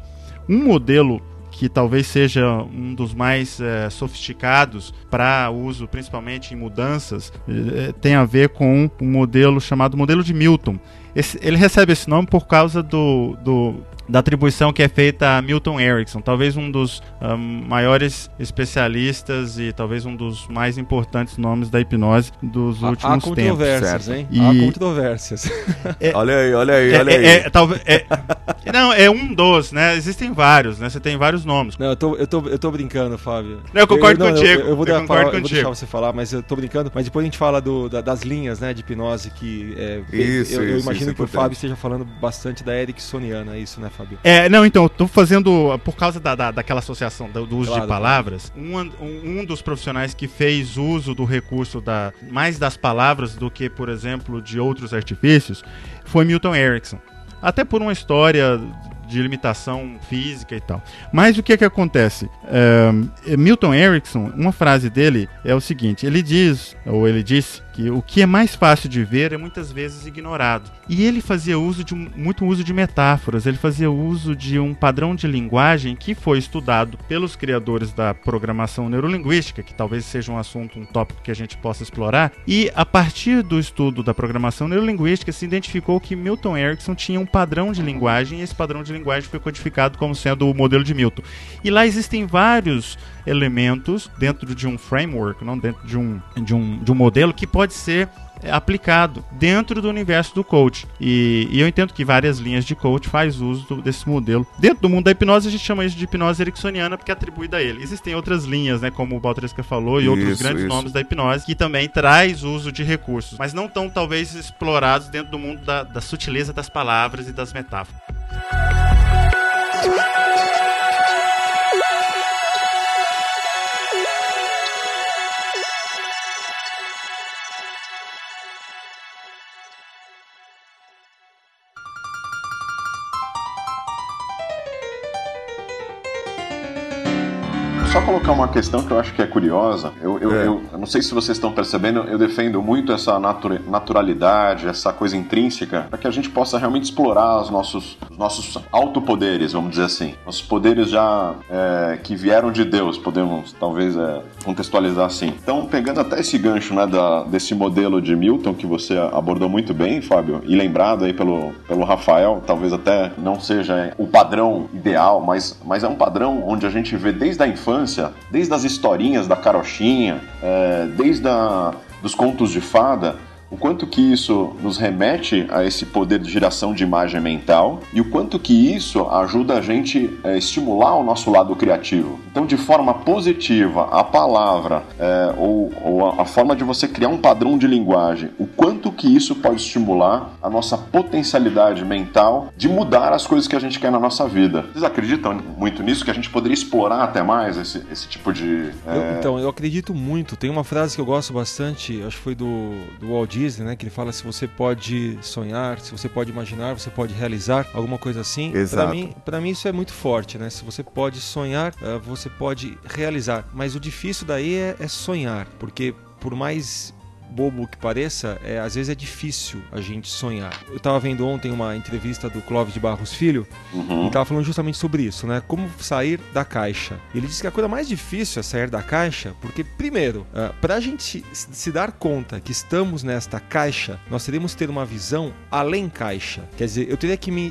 Um modelo que talvez seja um dos mais eh, sofisticados para uso, principalmente em mudanças, eh, tem a ver com um modelo chamado modelo de Milton. Esse- ele recebe esse nome por causa do, do- da atribuição que é feita a Milton Erickson, talvez um dos ah, maiores especialistas e talvez um dos mais importantes nomes da hipnose dos Há- Há últimos tempos. controvérsias, certo. hein? E- Há controvérsias. Olha aí, olha aí, É, olha é- aí. é, talvez- é- não, é um dos, né? Existem vários, né? Você tem vários nomes. Não, eu tô, eu tô, eu tô brincando, Fábio. Não, eu concordo não, contigo, Eu, eu vou, eu dar- concordo falar- eu vou contigo. deixar você falar, mas eu tô brincando. Mas depois a gente fala do- da- das linhas, né, de hipnose que é, Isso, eu, eu isso, imagino é que o importante. Fábio esteja falando bastante da Ericksoniana, é isso, né, Fábio? É, não, então, eu tô fazendo, por causa da, da- daquela associação do, do uso Claro, de palavras, um, um, um dos profissionais que fez uso do recurso da, mais das palavras do que, por exemplo, de outros artifícios, foi Milton Erickson. Até por uma história de limitação física e tal. Mas o que que acontece? É, Milton Erickson, uma frase dele é o seguinte: ele diz, ou ele disse, que o que é mais fácil de ver é muitas vezes ignorado. E ele fazia uso de muito uso de metáforas, ele fazia uso de um padrão de linguagem que foi estudado pelos criadores da programação neurolinguística, que talvez seja um assunto, um tópico que a gente possa explorar. E a partir do estudo da programação neurolinguística se identificou que Milton Erickson tinha um padrão de linguagem e esse padrão de linguagem foi codificado como sendo o modelo de Milton. E lá existem vários elementos dentro de um framework, não dentro de um, de um, de um modelo que pode ser é, aplicado dentro do universo do coach. E, e eu entendo que várias linhas de coach faz uso do- desse modelo. Dentro do mundo da hipnose, a gente chama isso de hipnose ericksoniana porque é atribuída a ele. Existem outras linhas, né, como o Baltresca falou, e outros Isso, grandes isso. nomes da hipnose, que também traz uso de recursos, mas não tão, talvez, explorados dentro do mundo da, da sutileza das palavras e das metáforas. Colocar uma questão que eu acho que é curiosa. Eu, eu, É. eu- eu não sei se vocês estão percebendo, eu defendo muito essa natura- naturalidade, essa coisa intrínseca, para que a gente possa realmente explorar os nossos, os nossos autopoderes, vamos dizer assim. Nossos poderes já é, que vieram de Deus, podemos talvez é, contextualizar assim. Então, pegando até esse gancho né, da, desse modelo de Milton que você abordou muito bem, Fábio, e lembrado aí pelo, pelo Rafael, talvez até não seja o padrão ideal, mas, mas é um padrão onde a gente vê desde a infância, desde as historinhas da carochinha, é, desde a, dos contos de fada, o quanto que isso nos remete a esse poder de geração de imagem mental e o quanto que isso ajuda a gente a estimular o nosso lado criativo. Então, de forma positiva, a palavra é, ou, ou a, a forma de você criar um padrão de linguagem, o quanto que isso pode estimular a nossa potencialidade mental de mudar as coisas que a gente quer na nossa vida. Vocês acreditam muito nisso? Que a gente poderia explorar até mais esse, esse tipo de. é, Eu- então, eu acredito muito. Tem uma frase que eu gosto bastante, acho que foi do, do Walt Disney, né? Que ele fala: se você pode sonhar, se você pode imaginar, você pode realizar, alguma coisa assim. Exato. Pra mim, pra mim isso é muito forte, né? Se você pode sonhar, eh, você pode realizar. Mas o difícil daí é, é sonhar, porque por mais bobo que pareça, é, às vezes é difícil a gente sonhar. Eu tava vendo ontem uma entrevista do Clóvis de Barros Filho, uhum. ele tava falando justamente sobre isso, né? Como sair da caixa. Ele disse que a coisa mais difícil é sair da caixa, porque, primeiro, ah, pra gente se- dar conta que estamos nesta caixa, nós teríamos que ter uma visão além caixa. Quer dizer, eu teria que me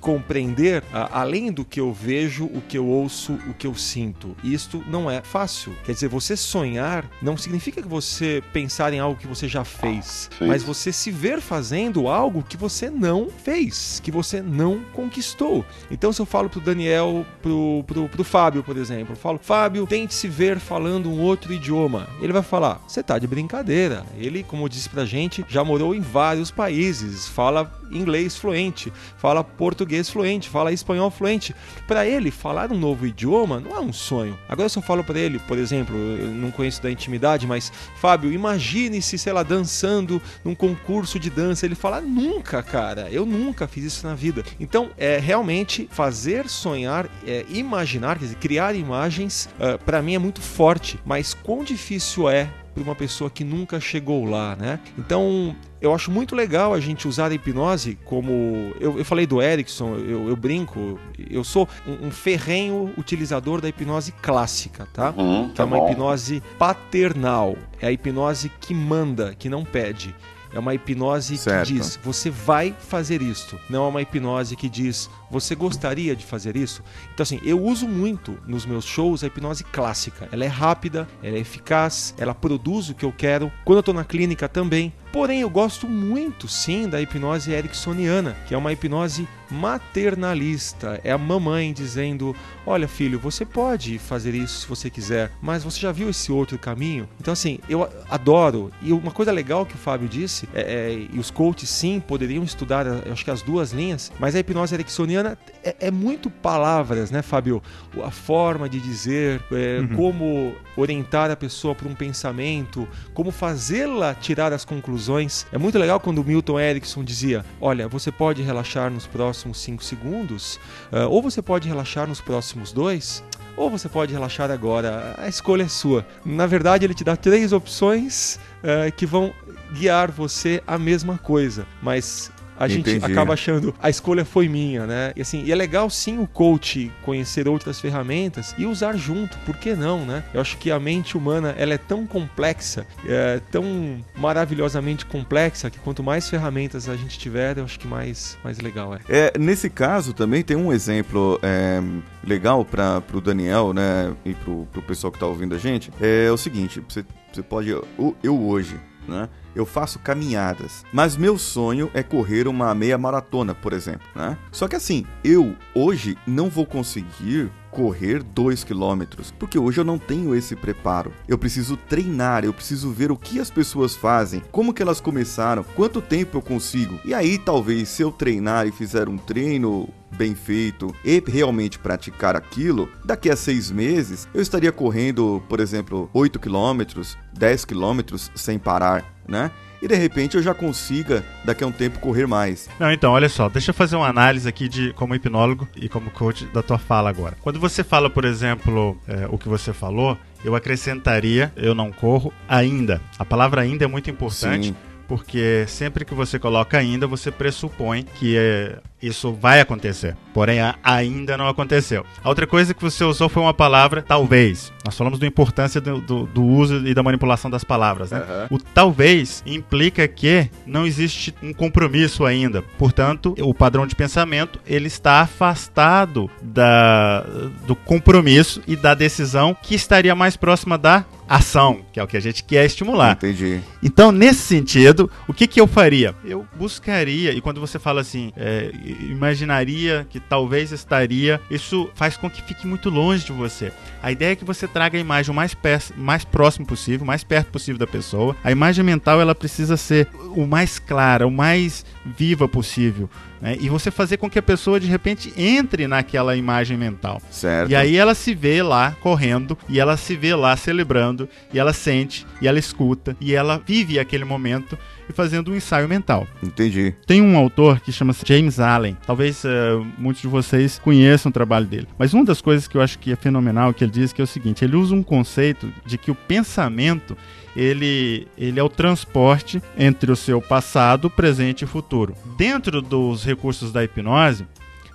compreender ah, além do que eu vejo, o que eu ouço, o que eu sinto. E isto não é fácil. Quer dizer, você sonhar não significa que você pensar em algo que você já fez, Fez. mas você se ver fazendo algo que você não fez, que você não conquistou. Então, se eu falo pro Daniel, pro, pro, pro Fábio, por exemplo, eu falo, Fábio, tente se ver falando um outro idioma. Ele vai falar, você tá de brincadeira. Ele, como disse pra gente, já morou em vários países, fala inglês fluente, fala português fluente, fala espanhol fluente. Pra ele, falar um novo idioma não é um sonho. Agora, eu falo pra ele, por exemplo, eu não conheço da intimidade, mas Fábio, imagine-se, sei lá, dançando num concurso de dança. Ele fala, nunca, cara, eu nunca fiz isso na vida. Então, é realmente fazer sonhar, é, imaginar, quer dizer, criar imagens, é, para mim é muito forte. Mas quão difícil é para uma pessoa que nunca chegou lá, né? Então, eu acho muito legal a gente usar a hipnose como. Eu, eu falei do Erickson, eu, eu brinco, eu sou um, um ferrenho utilizador da hipnose clássica, tá? Uhum, que tá é uma bom. hipnose paternal. É a hipnose que manda, que não pede. É uma hipnose Certo. que diz, você vai fazer isto. Não é uma hipnose que diz, você gostaria de fazer isso? Então, assim, eu uso muito nos meus shows a hipnose clássica. Ela é rápida, ela é eficaz, ela produz o que eu quero. Quando eu tô na clínica também. Porém, eu gosto muito, sim, da hipnose ericksoniana, que é uma hipnose maternalista. É a mamãe dizendo: Olha, filho, você pode fazer isso se você quiser, mas você já viu esse outro caminho? Então, assim, eu adoro. E uma coisa legal que o Fábio disse, é, é, e os coaches sim poderiam estudar, acho que as duas linhas, mas a hipnose ericksoniana é, é muito palavras, né, Fábio? A forma de dizer, é, como orientar a pessoa para um pensamento, como fazê-la tirar as conclusões. É muito legal quando o Milton Erickson dizia: Olha, você pode relaxar nos próximos 5 segundos, ah, ou você pode relaxar nos próximos dois. Ou você pode relaxar agora, a escolha é sua. Na verdade, ele te dá três opções ah, que vão guiar você à mesma coisa, mas a gente Entendi. acaba achando a escolha foi minha, né? E assim, e é legal sim o coach conhecer outras ferramentas e usar junto, por que não, né? Eu acho que a mente humana ela é tão complexa, é tão maravilhosamente complexa que quanto mais ferramentas a gente tiver, eu acho que mais mais legal é. É, nesse caso também tem um exemplo é, legal para o Daniel, né, e pro, pro pessoal que tá ouvindo a gente. É o seguinte, você, você pode, eu, eu hoje, né, eu faço caminhadas, mas meu sonho é correr uma meia maratona, por exemplo, né? Só que assim, eu hoje não vou conseguir correr 2 quilômetros, porque hoje eu não tenho esse preparo. Eu preciso treinar, eu preciso ver o que as pessoas fazem, como que elas começaram, quanto tempo eu consigo. E aí talvez se eu treinar e fizer um treino bem feito e realmente praticar aquilo, daqui a seis meses eu estaria correndo, por exemplo, 8 quilômetros, 10 quilômetros sem parar, né? e de repente eu já consiga daqui a um tempo correr mais. Não, então, olha só, deixa eu fazer uma análise aqui de como hipnólogo e como coach da tua fala agora. Quando você fala, por exemplo, é, o que você falou, eu acrescentaria, eu não corro ainda. A palavra ainda é muito importante. Sim porque sempre que você coloca ainda, você pressupõe que é, isso vai acontecer. Porém, ainda não aconteceu. A outra coisa que você usou foi uma palavra talvez. Nós falamos da importância do, do, do uso e da manipulação das palavras. Né? Uhum. O talvez implica que não existe um compromisso ainda. Portanto, o padrão de pensamento ele está afastado da, do compromisso e da decisão que estaria mais próxima da ação, que é o que a gente quer estimular. Entendi. Então, nesse sentido, o que, que eu faria? Eu buscaria, e quando você fala assim, é, imaginaria que talvez estaria, isso faz com que fique muito longe de você. A ideia é que você traga a imagem o mais, mais próximo possível, o mais perto possível da pessoa. A imagem mental ela precisa ser o mais clara, o mais viva possível. Né? E você fazer com que a pessoa de repente entre naquela imagem mental. Certo. E aí ela se vê lá correndo, e ela se vê lá celebrando, e ela sente, e ela escuta, e ela vive aquele momento e fazendo um ensaio mental. Entendi. Tem um autor que chama-se James Allen. Talvez uh, muitos de vocês conheçam o trabalho dele. Mas uma das coisas que eu acho que é fenomenal que ele diz que é o seguinte: ele usa um conceito de que o pensamento ele, ele é o transporte entre o seu passado, presente e futuro. Dentro dos recursos da hipnose,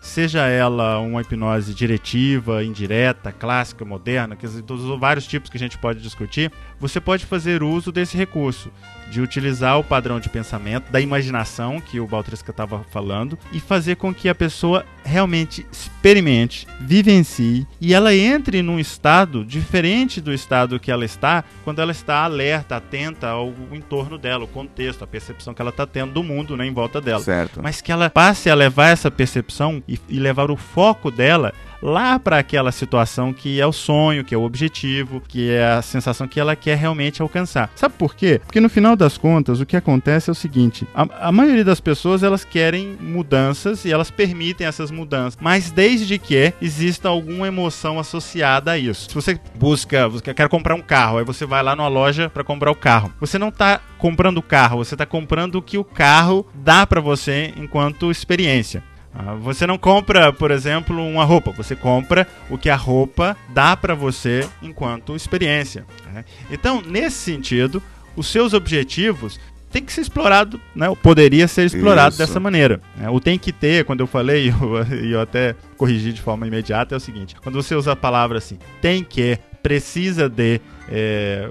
seja ela uma hipnose diretiva, indireta, clássica, moderna, que dos vários tipos que a gente pode discutir, você pode fazer uso desse recurso de utilizar o padrão de pensamento, da imaginação que o Baltrisca estava falando, e fazer com que a pessoa realmente experimente, vivencie e ela entre num estado diferente do estado que ela está quando ela está alerta, atenta ao entorno dela, o contexto, a percepção que ela está tendo do mundo né, em volta dela. Certo. Mas que ela passe a levar essa percepção e, e levar o foco dela lá para aquela situação que é o sonho, que é o objetivo, que é a sensação que ela quer realmente alcançar. Sabe por quê? Porque no final das contas, o que acontece é o seguinte: a, a maioria das pessoas elas querem mudanças e elas permitem essas mudanças, mas desde que exista alguma emoção associada a isso. Se você busca, você quer comprar um carro, aí você vai lá numa loja para comprar o carro. Você não está comprando o carro, você está comprando o que o carro dá para você enquanto experiência. Ah, você não compra, por exemplo, uma roupa, você compra o que a roupa dá para você enquanto experiência. Né? Então, nesse sentido, os seus objetivos tem que ser explorado, né? Poderia ser explorado Isso. dessa maneira. Né? O tem que ter, quando eu falei, e eu, eu, até corrigi de forma imediata, é o seguinte: quando você usa a palavra assim, tem que, precisa de, é,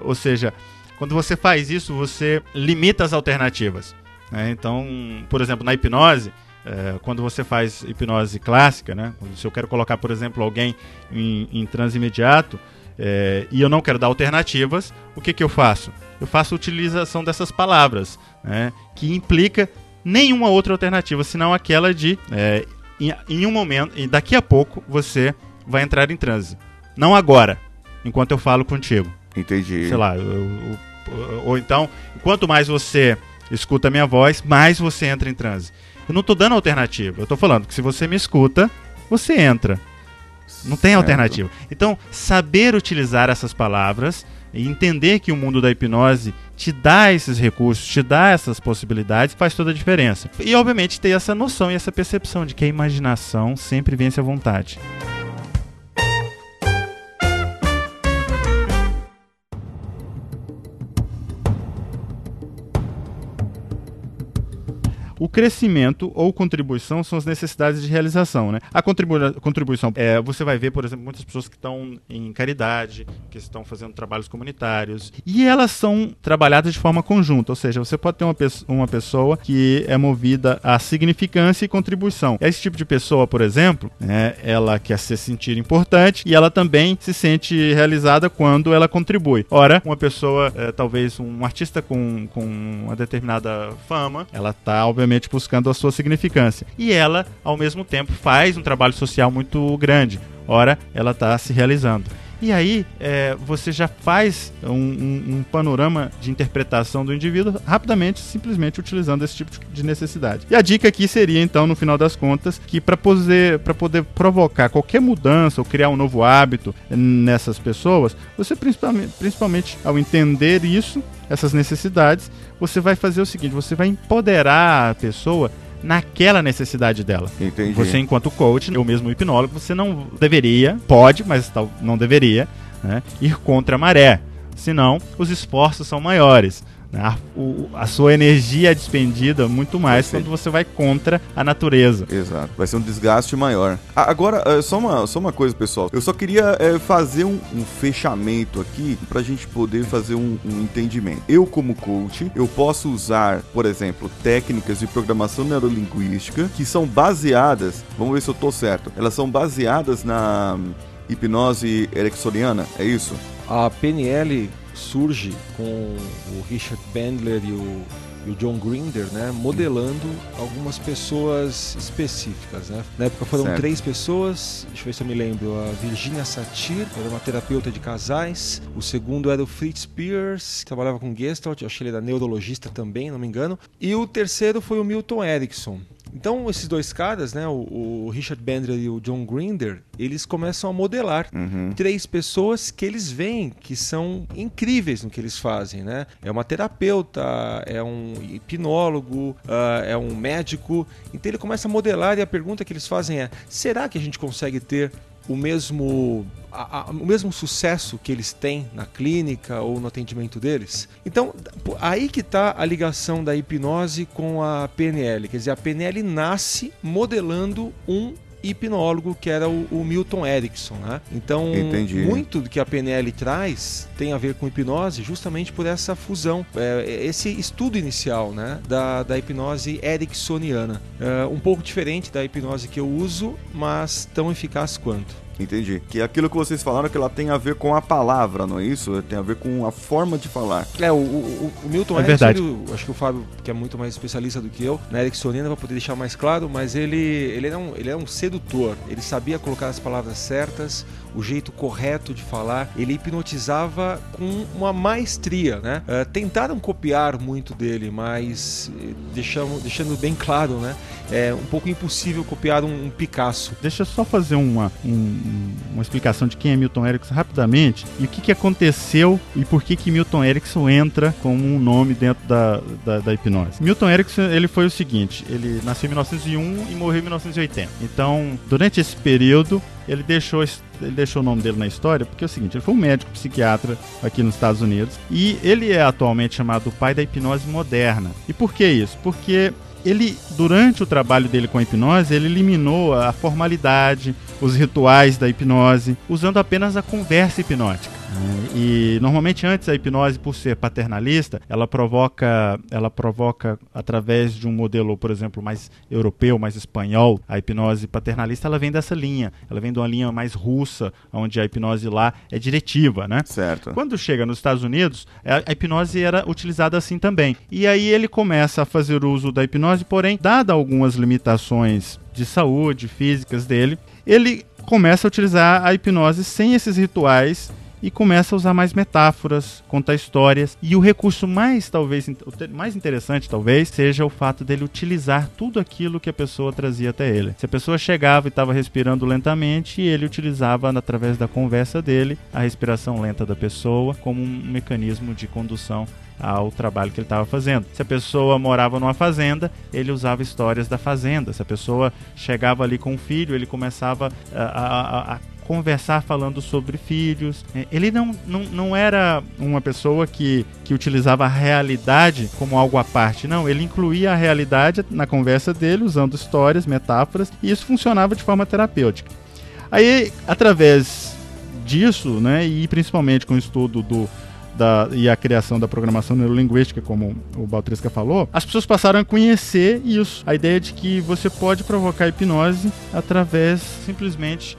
ou seja, quando você faz isso, você limita as alternativas. Né? Então, por exemplo, na hipnose, é, quando você faz hipnose clássica, né? Se eu quero colocar, por exemplo, alguém em, em transe imediato é, e eu não quero dar alternativas, o que, que eu faço? Eu faço utilização dessas palavras, né? Que implica nenhuma outra alternativa, senão aquela de é, em, em, um momento, e daqui a pouco você vai entrar em transe. Não agora, enquanto eu falo contigo. Entendi. Sei lá, eu, eu, ou então, quanto mais você escuta a minha voz, mais você entra em transe. Eu não estou dando alternativa. Eu estou falando que se você me escuta, você entra. Não tem certo. alternativa. Então, saber utilizar essas palavras e entender que o mundo da hipnose te dá esses recursos, te dá essas possibilidades, faz toda a diferença. E, obviamente, ter essa noção e essa percepção de que a imaginação sempre vence à vontade. O crescimento ou contribuição são as necessidades de realização, né? A contribu contribuição, é, você vai ver, por exemplo, muitas pessoas que estão em caridade, que estão fazendo trabalhos comunitários, e elas são trabalhadas de forma conjunta, ou seja, você pode ter uma, pe uma pessoa que é movida a significância e contribuição. Esse tipo de pessoa, por exemplo, né, ela quer se sentir importante e ela também se sente realizada quando ela contribui. Ora, uma pessoa, é, talvez um artista com, com uma determinada fama, ela está, obviamente, buscando a sua significância. E ela, ao mesmo tempo, faz um trabalho social muito grande. Ora, ela está se realizando. E aí é, você já faz um, um, um, panorama de interpretação do indivíduo rapidamente, simplesmente utilizando esse tipo de necessidade. E a dica aqui seria, então, no final das contas, que para poder, poder provocar qualquer mudança ou criar um novo hábito nessas pessoas, você principalmente, principalmente ao entender isso, essas necessidades, você vai fazer o seguinte: você vai empoderar a pessoa naquela necessidade dela. Entendi. Você, enquanto coach, eu mesmo hipnólogo, você não deveria, pode, mas não deveria, né, ir contra a maré. Senão, os esforços são maiores. A, o, a sua energia é despendida muito mais quando você vai contra a natureza. Exato. Vai ser um desgaste maior. Agora, é, só uma, só uma coisa, pessoal. Eu só queria é, fazer um, um, fechamento aqui pra gente poder fazer um, um, entendimento. Eu, como coach, eu posso usar, por exemplo, técnicas de programação neurolinguística que são baseadas, vamos ver se eu tô certo, elas são baseadas na hipnose ericksoniana, é isso? A PNL surge com o Richard Bandler e o, e o John Grinder, né, modelando algumas pessoas específicas. Né? Na época foram certo. três pessoas, deixa eu ver se eu me lembro. A Virginia Satir, era uma terapeuta de casais. O segundo era o Fritz Pierce, que trabalhava com Gestalt, eu achei ele era neurologista também, não me engano. E o terceiro foi o Milton Erickson, então, esses dois caras, né, o, o, Richard Bender e o John Grinder, eles começam a modelar uhum. três pessoas que eles veem que são incríveis no que eles fazem, né? É uma terapeuta, é um hipnólogo, uh, é um médico. Então, ele começa a modelar e a pergunta que eles fazem é: será que a gente consegue ter o mesmo a, a, o mesmo sucesso que eles têm na clínica ou no atendimento deles. Então, aí que está a ligação da hipnose com a PNL. Quer dizer, a PNL nasce modelando um hipnólogo que era o, o Milton Erickson, né? Então, Entendi. muito do que a PNL traz tem a ver com hipnose justamente por essa fusão, é, esse estudo inicial, né, da, da hipnose ericksoniana. É, um pouco diferente da hipnose que eu uso, mas tão eficaz quanto. Entendi. Que é aquilo que vocês falaram que ela tem a ver com a palavra, não é isso? Tem a ver com a forma de falar. É, o, o, o Milton é Erickson, verdade. Ele, acho que o Fábio, que é muito mais especialista do que eu, na Ericksoniana vai poder deixar mais claro, mas ele, ele, era um, ele era um sedutor. Ele sabia colocar as palavras certas, o jeito correto de falar, ele hipnotizava com uma maestria, né? Uh, tentaram copiar muito dele, mas eh, deixamos, deixando bem claro, né? É um pouco impossível copiar um, um Picasso. Deixa eu só fazer uma, um, uma explicação de quem é Milton Erickson rapidamente e o que, que aconteceu e por que, que Milton Erickson entra como um nome dentro da, da, da hipnose. Milton Erickson ele foi o seguinte, ele nasceu em 1901 e morreu em 1980. Então, durante esse período, ele deixou, ele deixou o nome dele na história porque é o seguinte: ele foi um médico psiquiatra aqui nos Estados Unidos e ele é atualmente chamado o pai da hipnose moderna. E por que isso? Porque ele, durante o trabalho dele com a hipnose, ele eliminou a formalidade, os rituais da hipnose, usando apenas a conversa hipnótica. E normalmente antes a hipnose, por ser paternalista, ela provoca, ela provoca através de um modelo, por exemplo, mais europeu, mais espanhol, a hipnose paternalista, ela vem dessa linha. Ela vem de uma linha mais russa, onde a hipnose lá é diretiva, né? Certo. Quando chega nos Estados Unidos, a hipnose era utilizada assim também. E aí ele começa a fazer uso da hipnose, porém, dada algumas limitações de saúde físicas dele, ele começa a utilizar a hipnose sem esses rituais e começa a usar mais metáforas, contar histórias. E o recurso mais talvez mais interessante talvez seja o fato dele utilizar tudo aquilo que a pessoa trazia até ele. Se a pessoa chegava e estava respirando lentamente, ele utilizava através da conversa dele a respiração lenta da pessoa como um mecanismo de condução ao trabalho que ele estava fazendo. Se a pessoa morava numa fazenda, ele usava histórias da fazenda. Se a pessoa chegava ali com um filho, ele começava a, a, a conversar falando sobre filhos. É, ele não, não, não era uma pessoa que, que utilizava a realidade como algo à parte, não. Ele incluía a realidade na conversa dele, usando histórias, metáforas, e isso funcionava de forma terapêutica. Aí, através disso, né, e principalmente com o estudo do, da, e a criação da programação neurolinguística, como o Baltresca falou, as pessoas passaram a conhecer isso. A ideia de que você pode provocar hipnose através simplesmente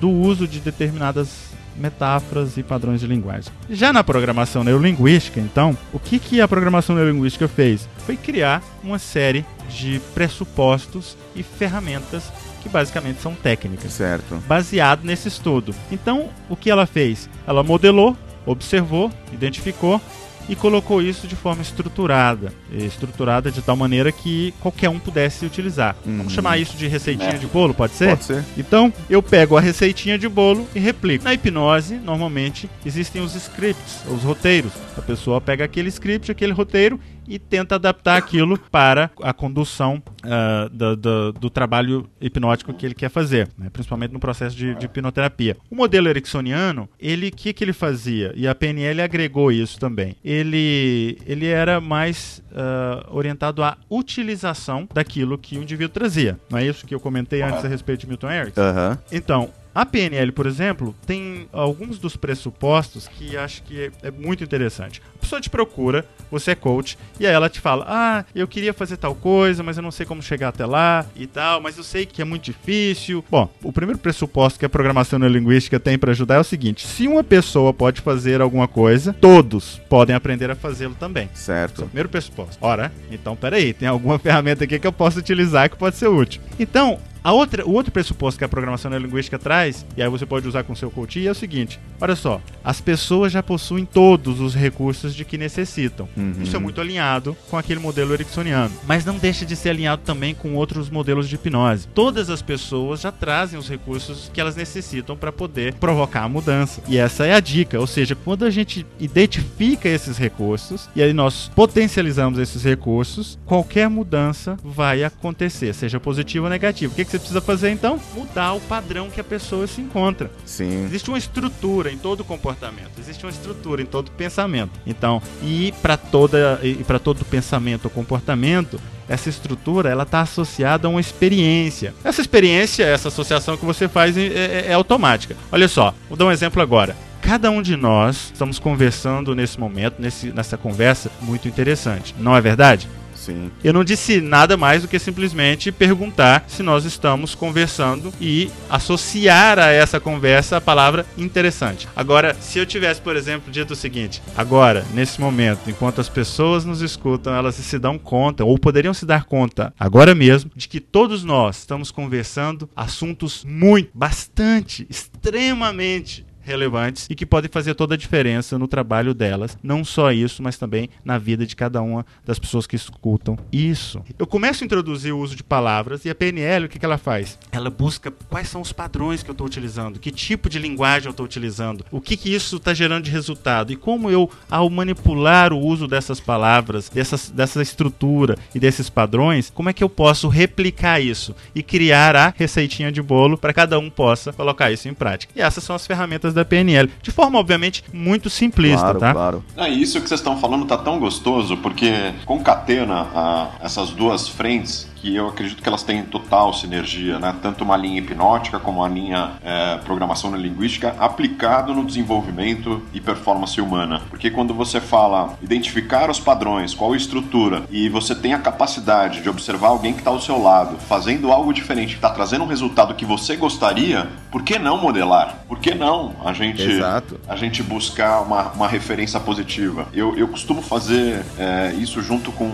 do uso de determinadas metáforas e padrões de linguagem. Já na programação neurolinguística, então, o que, que a programação neurolinguística fez? Foi criar uma série de pressupostos e ferramentas que basicamente são técnicas. Certo. Baseado nesse estudo. Então, o que ela fez? Ela modelou, observou, identificou e colocou isso de forma estruturada. Estruturada de tal maneira que qualquer um pudesse utilizar. Uhum. Vamos chamar isso de receitinha É. de bolo, pode ser? Pode ser. Então, eu pego a receitinha de bolo e replico. Na hipnose, normalmente, existem os scripts, os roteiros. A pessoa pega aquele script, aquele roteiro e tenta adaptar aquilo para a condução ah, do, do- do trabalho hipnótico que ele quer fazer, né? principalmente no processo de, de hipnoterapia. O modelo ericksoniano, ele, o que, que ele fazia? E a PNL agregou isso também. Ele, ele era mais ah, orientado à utilização daquilo que o indivíduo trazia. Não é isso que eu comentei antes a respeito de Milton Erickson? Aham. Então, a PNL, por exemplo, tem alguns dos pressupostos que acho que é, é muito interessante. A pessoa te procura, você é coach, e aí ela te fala: Ah, eu queria fazer tal coisa, mas eu não sei como chegar até lá e tal, mas eu sei que é muito difícil. Bom, o primeiro pressuposto que a programação neurolinguística tem para ajudar é o seguinte: se uma pessoa pode fazer alguma coisa, todos podem aprender a fazê-lo também. Esse é o Certo. primeiro pressuposto. Ora, então peraí, tem alguma ferramenta aqui que eu posso utilizar que pode ser útil. Então, a outra, o outro pressuposto que a programação neurolinguística traz, e aí você pode usar com o seu coach, é o seguinte: olha só, as pessoas já possuem todos os recursos de que necessitam. Uhum. Isso é muito alinhado com aquele modelo ericksoniano. Mas não deixa de ser alinhado também com outros modelos de hipnose. Todas as pessoas já trazem os recursos que elas necessitam para poder provocar a mudança. E essa é a dica. Ou seja, quando a gente identifica esses recursos e aí nós potencializamos esses recursos, qualquer mudança vai acontecer, seja positiva ou negativa. O que, que você precisa fazer então? Mudar o padrão que a pessoa se encontra. Sim. Existe uma estrutura em todo comportamento, existe uma estrutura em todo pensamento. Então, e para toda e para todo pensamento ou comportamento, essa estrutura ela está associada a uma experiência. Essa experiência, essa associação que você faz é, é- é automática. Olha só, vou dar um exemplo agora. Cada um de nós estamos conversando nesse momento, nesse, nessa conversa muito interessante. Não é verdade? Sim. Eu não disse nada mais do que simplesmente perguntar se nós estamos conversando e associar a essa conversa a palavra interessante. Agora, se eu tivesse, por exemplo, dito o seguinte: agora, nesse momento, enquanto as pessoas nos escutam, elas se dão conta, ou poderiam se dar conta agora mesmo, de que todos nós estamos conversando assuntos muito, bastante, extremamente relevantes e que podem fazer toda a diferença no trabalho delas. Não só isso, mas também na vida de cada uma das pessoas que escutam isso. Eu começo a introduzir o uso de palavras e a PNL, o que, que ela faz? Ela busca quais são os padrões que eu estou utilizando, que tipo de linguagem eu estou utilizando, o que, que isso está gerando de resultado e como eu, ao manipular o uso dessas palavras, dessas, dessa estrutura e desses padrões, como é que eu posso replicar isso e criar a receitinha de bolo para cada um possa colocar isso em prática. E essas são as ferramentas da PNL, de forma obviamente muito simplista, Claro, tá? claro. É, e isso que vocês estão falando tá tão gostoso, porque concatena a- essas duas frentes que eu acredito que elas têm total sinergia, né? Tanto uma linha hipnótica como a linha é, programação neurolinguística aplicado no desenvolvimento e performance humana. Porque quando você fala identificar os padrões, qual a estrutura, e você tem a capacidade de observar alguém que está ao seu lado, fazendo algo diferente, que está trazendo um resultado que você gostaria, por que não modelar? Por que não a gente Exato. a gente buscar uma, uma referência positiva. Eu, eu costumo fazer é, isso junto com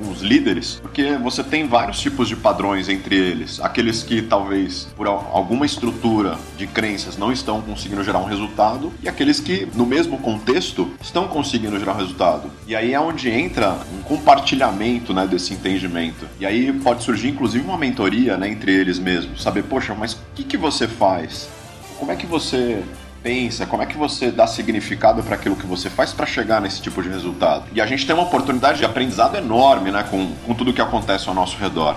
os líderes, porque você tem vários tipos de padrões entre eles. Aqueles que talvez por al- alguma estrutura de crenças não estão conseguindo gerar um resultado, e aqueles que, no mesmo contexto, estão conseguindo gerar um resultado. E aí é onde entra um compartilhamento né, desse entendimento. E aí pode surgir, inclusive, uma mentoria né, entre eles mesmos. Saber, poxa, mas o que, que você faz? Como é que você pensa, como é que você dá significado para aquilo que você faz para chegar nesse tipo de resultado? E a gente tem uma oportunidade de aprendizado enorme, né, com, com tudo que acontece ao nosso redor.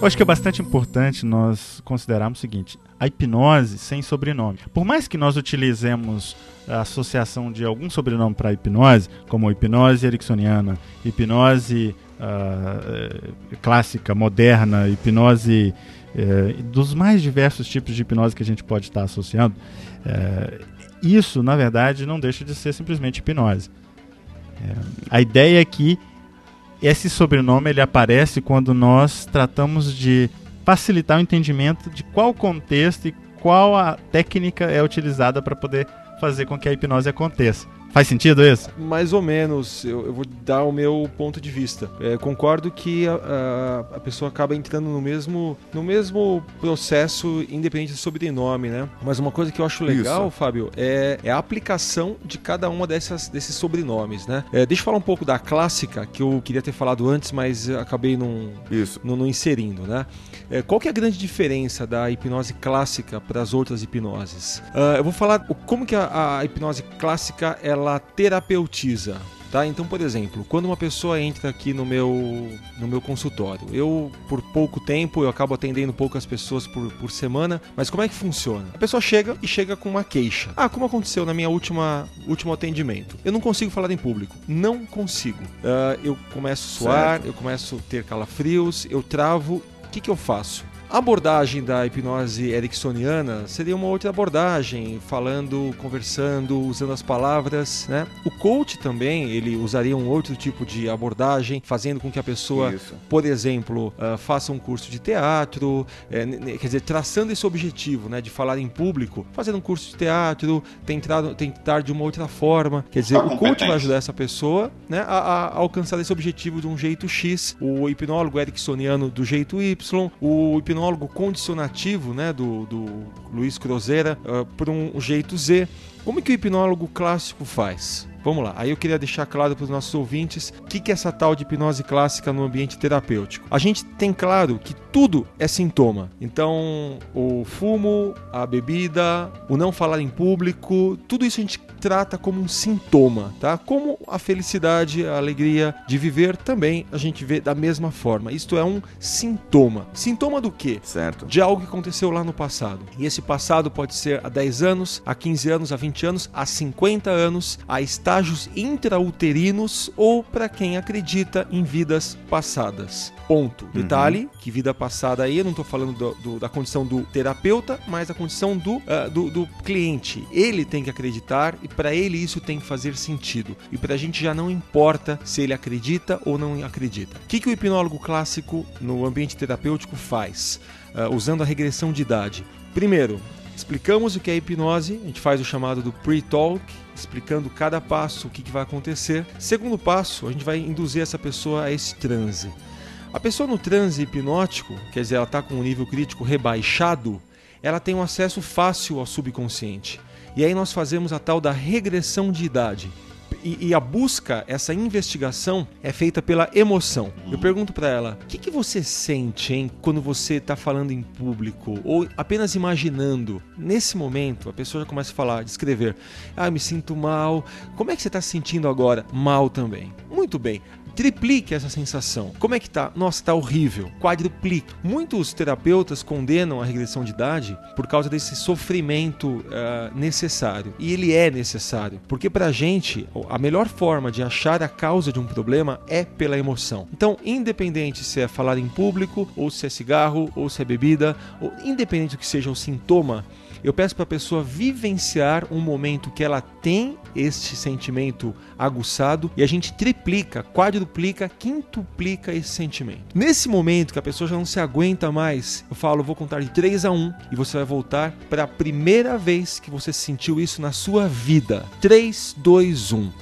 Eu acho que é bastante importante nós considerarmos o seguinte: a hipnose sem sobrenome. Por mais que nós utilizemos a associação de algum sobrenome para hipnose, como hipnose ericksoniana, hipnose uh, clássica, moderna, hipnose uh, dos mais diversos tipos de hipnose que a gente pode estar associando, uh, isso, na verdade, não deixa de ser simplesmente hipnose. a ideia é que esse sobrenome ele aparece quando nós tratamos de facilitar o entendimento de qual contexto e qual a técnica é utilizada para poder fazer com que a hipnose aconteça. Faz sentido isso? Mais ou menos. Eu, eu vou dar o meu ponto de vista. É, concordo que a, a, a, pessoa acaba entrando no mesmo, no mesmo processo, independente do sobrenome, né? Mas uma coisa que eu acho legal, isso. Fábio, é, é, a aplicação de cada uma dessas, desses sobrenomes, né? É, deixa eu falar um pouco da clássica, que eu queria ter falado antes, mas acabei não, não inserindo, né? É, qual que é a grande diferença da hipnose clássica para as outras hipnoses? Uh, eu vou falar como que a, a hipnose clássica ela terapeutiza. Tá? Então, por exemplo, quando uma pessoa entra aqui no meu, no meu consultório, eu, por pouco tempo, eu acabo atendendo poucas pessoas por, por semana, mas como é que funciona? A pessoa chega e chega com uma queixa. Ah, como aconteceu na minha última último atendimento? Eu não consigo falar em público. Não consigo. Uh, eu começo a suar, certo. eu começo a ter calafrios, eu travo. Que, que eu faço? A abordagem da hipnose ericksoniana seria uma outra abordagem, falando, conversando, usando as palavras, né? O coach também, ele usaria um outro tipo de abordagem, fazendo com que a pessoa, Isso. por exemplo, uh, faça um curso de teatro, é, quer dizer, traçando esse objetivo, né, de falar em público, fazendo um curso de teatro, tentar, tentar de uma outra forma, quer dizer, o coach vai ajudar essa pessoa, né, a, a alcançar esse objetivo de um jeito X, o hipnólogo ericksoniano do jeito Y, o hipnólogo monólogo condicionativo né, do, do Luiz Cruzeira uh, por um jeito Z. Como que o hipnólogo clássico faz? Vamos lá, aí eu queria deixar claro para os nossos ouvintes o que, que é essa tal de hipnose clássica no ambiente terapêutico. A gente tem claro que tudo é sintoma. Então, o fumo, a bebida, o não falar em público, tudo isso a gente trata como um sintoma, tá? Como a felicidade, a alegria de viver também a gente vê da mesma forma. Isto é um sintoma. Sintoma do quê? Certo. De algo que aconteceu lá no passado. E esse passado pode ser há 10 anos, há 15 anos, há 20 anos, há 50 anos, há estágios intrauterinos ou para quem acredita em vidas passadas. Ponto. Uhum. Detalhe que vida passada aí, eu não estou falando do, do, da condição do terapeuta, mas da condição do, uh, do, do, cliente. Ele tem que acreditar e para ele isso tem que fazer sentido. E para a gente já não importa se ele acredita ou não acredita. O que, que o hipnólogo clássico no ambiente terapêutico faz? Uh, usando a regressão de idade. Primeiro, explicamos o que é hipnose, a gente faz o chamado do pre-talk, explicando cada passo o que, que vai acontecer. Segundo passo, a gente vai induzir essa pessoa a esse transe. A pessoa no transe hipnótico, quer dizer, ela está com um nível crítico rebaixado, ela tem um acesso fácil ao subconsciente. E aí nós fazemos a tal da regressão de idade. E, e, a busca, essa investigação, é feita pela emoção. Eu pergunto para ela: o que, que você sente, hein, quando você está falando em público ou apenas imaginando? Nesse momento, a pessoa já começa a falar, descrever: ah, me sinto mal. Como é que você está se sentindo agora? Mal também. Muito bem triplique essa sensação. Como é que tá? Nossa, tá horrível. Quadruplique. Muitos terapeutas condenam a regressão de idade por causa desse sofrimento uh, necessário. E ele é necessário, porque pra gente a melhor forma de achar a causa de um problema é pela emoção. Então, independente se é falar em público, ou se é cigarro, ou se é bebida, ou independente do que seja o sintoma, eu peço para a pessoa vivenciar um momento que ela tem este sentimento aguçado e a gente triplica, quadruplica, quintuplica esse sentimento. Nesse momento que a pessoa já não se aguenta mais, eu falo, vou contar de 3 a 1 e você vai voltar para a primeira vez que você sentiu isso na sua vida. 3, 2, 1.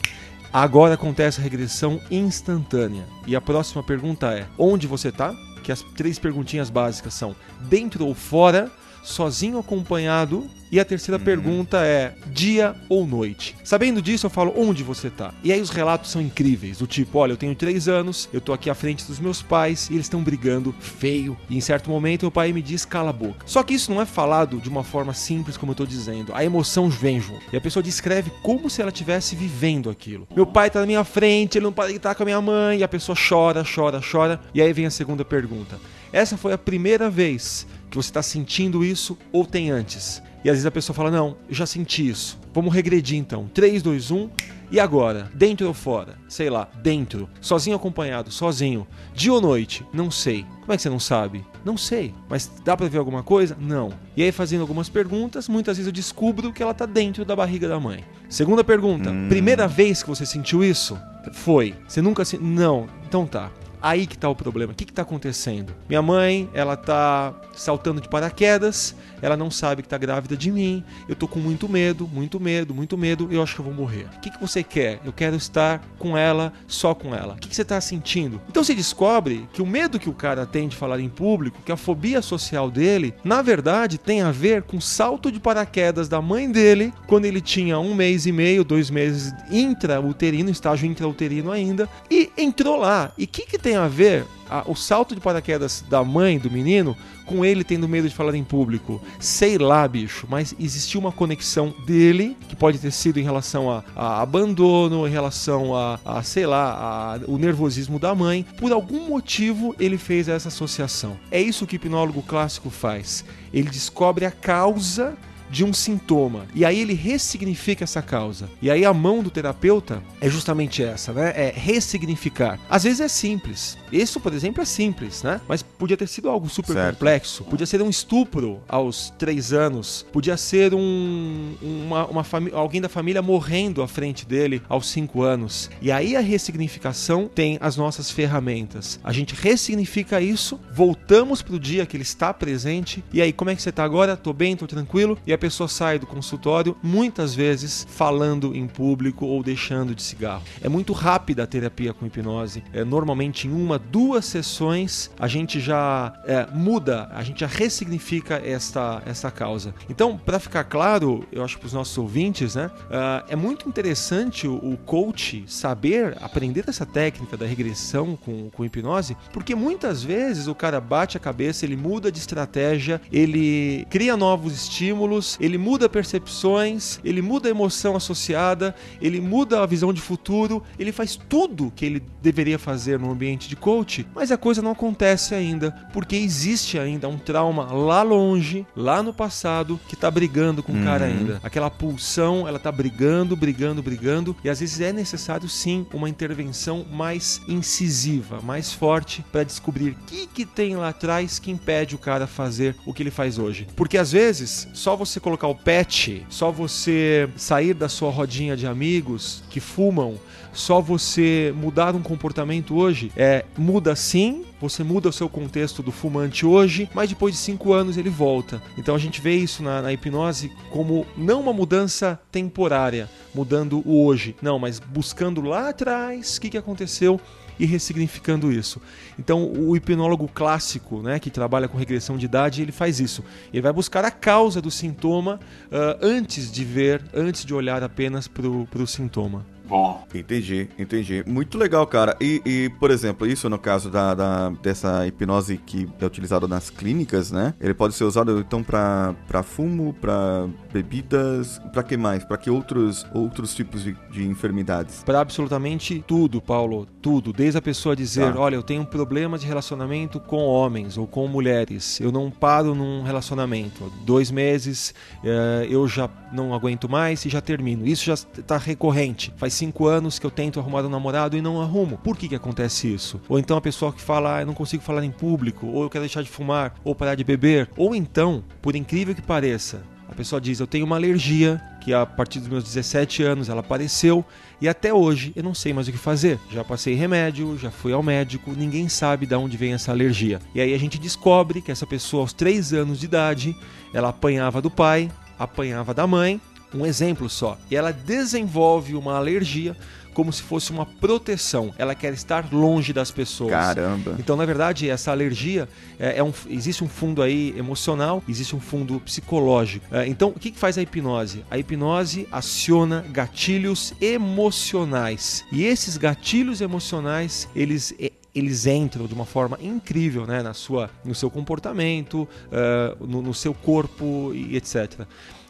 Agora acontece a regressão instantânea. E a próxima pergunta é: onde você está? Que as três perguntinhas básicas são: dentro ou fora? Sozinho acompanhado? E a terceira uhum. pergunta é dia ou noite? Sabendo disso, eu falo onde você tá. E aí os relatos são incríveis, do tipo, olha, eu tenho três anos, eu tô aqui à frente dos meus pais e eles estão brigando feio. E em certo momento meu pai me diz cala a boca. Só que isso não é falado de uma forma simples como eu tô dizendo. A emoção vem junto. E a pessoa descreve como se ela estivesse vivendo aquilo. Meu pai tá na minha frente, ele não pode estar com a minha mãe, e a pessoa chora, chora, chora. E aí vem a segunda pergunta. Essa foi a primeira vez que você está sentindo isso ou tem antes? E às vezes a pessoa fala: Não, eu já senti isso. Vamos regredir então. 3, 2, 1. E agora? Dentro ou fora? Sei lá, dentro. Sozinho acompanhado? Sozinho. Dia ou noite? Não sei. Como é que você não sabe? Não sei. Mas dá para ver alguma coisa? Não. E aí, fazendo algumas perguntas, muitas vezes eu descubro que ela tá dentro da barriga da mãe. Segunda pergunta: hum. primeira vez que você sentiu isso? Foi. Você nunca se. Não. Então tá. Aí que tá o problema. O que, que tá acontecendo? Minha mãe, ela tá saltando de paraquedas, ela não sabe que tá grávida de mim, eu tô com muito medo, muito medo, muito medo, eu acho que eu vou morrer. O que, que você quer? Eu quero estar com ela, só com ela. O que, que você tá sentindo? Então você descobre que o medo que o cara tem de falar em público, que a fobia social dele, na verdade tem a ver com o salto de paraquedas da mãe dele quando ele tinha um mês e meio, dois meses intrauterino, estágio intrauterino ainda, e entrou lá. E o que, que tem a ver a, o salto de paraquedas da mãe do menino com ele tendo medo de falar em público. Sei lá, bicho, mas existiu uma conexão dele, que pode ter sido em relação a, a abandono, em relação a, a sei lá, o nervosismo da mãe. Por algum motivo ele fez essa associação. É isso que o hipnólogo clássico faz. Ele descobre a causa de um sintoma. E aí ele ressignifica essa causa. E aí a mão do terapeuta é justamente essa, né? É ressignificar. Às vezes é simples. Isso, por exemplo, é simples, né? Mas podia ter sido algo super certo. complexo. Podia ser um estupro aos três anos. Podia ser um, uma, uma alguém da família morrendo à frente dele aos cinco anos. E aí a ressignificação tem as nossas ferramentas. A gente ressignifica isso, voltamos pro dia que ele está presente. E aí, como é que você tá agora? Tô bem, tô tranquilo? E a pessoa sai do consultório muitas vezes falando em público ou deixando de cigarro. É muito rápida a terapia com hipnose. É, normalmente em uma, duas sessões a gente já é, muda, a gente já ressignifica esta, esta causa. Então, para ficar claro, eu acho para os nossos ouvintes, né, uh, é muito interessante o, o, coach saber aprender essa técnica da regressão com, com hipnose, porque muitas vezes o cara bate a cabeça, ele muda de estratégia, ele cria novos estímulos ele muda percepções, ele muda a emoção associada, ele muda a visão de futuro, ele faz tudo que ele deveria fazer no ambiente de coach, mas a coisa não acontece ainda, porque existe ainda um trauma lá longe, lá no passado, que tá brigando com o cara uhum. ainda. Aquela pulsão, ela tá brigando, brigando, brigando, e às vezes é necessário sim uma intervenção mais incisiva, mais forte para descobrir o que que tem lá atrás que impede o cara fazer o que ele faz hoje. Porque às vezes só você você colocar o patch, só você sair da sua rodinha de amigos que fumam, só você mudar um comportamento hoje, é muda sim, você muda o seu contexto do fumante hoje, mas depois de cinco anos ele volta. Então a gente vê isso na, na hipnose como não uma mudança temporária, mudando o hoje, não, mas buscando lá atrás o que, que aconteceu e ressignificando isso. Então, o hipnólogo clássico, né, que trabalha com regressão de idade, ele faz isso. Ele vai buscar a causa do sintoma uh, antes de ver, antes de olhar apenas para o sintoma. Bom. Entendi, entendi. Muito legal, cara. E, e por exemplo, isso no caso da, da, dessa hipnose que é utilizada nas clínicas, né? Ele pode ser usado então para fumo, para bebidas, para que mais? Para que outros outros tipos de, de enfermidades? Para absolutamente tudo, Paulo. Tudo. Desde a pessoa dizer, tá. olha, eu tenho um problema de relacionamento com homens ou com mulheres. Eu não paro num relacionamento. Dois meses, uh, eu já não aguento mais e já termino. Isso já está recorrente. Faz cinco anos que eu tento arrumar um namorado e não arrumo. Por que, que acontece isso? Ou então a pessoa que fala, ah, eu não consigo falar em público, ou eu quero deixar de fumar, ou parar de beber. Ou então, por incrível que pareça, pessoa diz, eu tenho uma alergia que a partir dos meus 17 anos ela apareceu e até hoje eu não sei mais o que fazer. Já passei remédio, já fui ao médico, ninguém sabe de onde vem essa alergia. E aí a gente descobre que essa pessoa aos 3 anos de idade, ela apanhava do pai, apanhava da mãe um exemplo só. E ela desenvolve uma alergia como se fosse uma proteção. Ela quer estar longe das pessoas. Caramba. Então, na verdade, essa alergia é, é um, existe um fundo aí emocional, existe um fundo psicológico. É, então, o que, que faz a hipnose? A hipnose aciona gatilhos emocionais. E esses gatilhos emocionais, eles eles entram de uma forma incrível né, na sua, no seu comportamento, uh, no, no seu corpo e etc.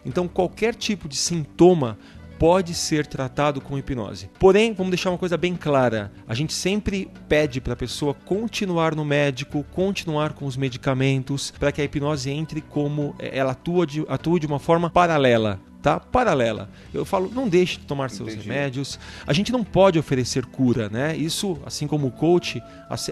Então, qualquer tipo de sintoma pode ser tratado com hipnose. Porém, vamos deixar uma coisa bem clara: a gente sempre pede para a pessoa continuar no médico, continuar com os medicamentos, para que a hipnose entre como ela atua de, atue de uma forma paralela tá? Paralela. Eu falo, não deixe de tomar seus Entendi. remédios. A gente não pode oferecer cura, né? Isso, assim como o coach,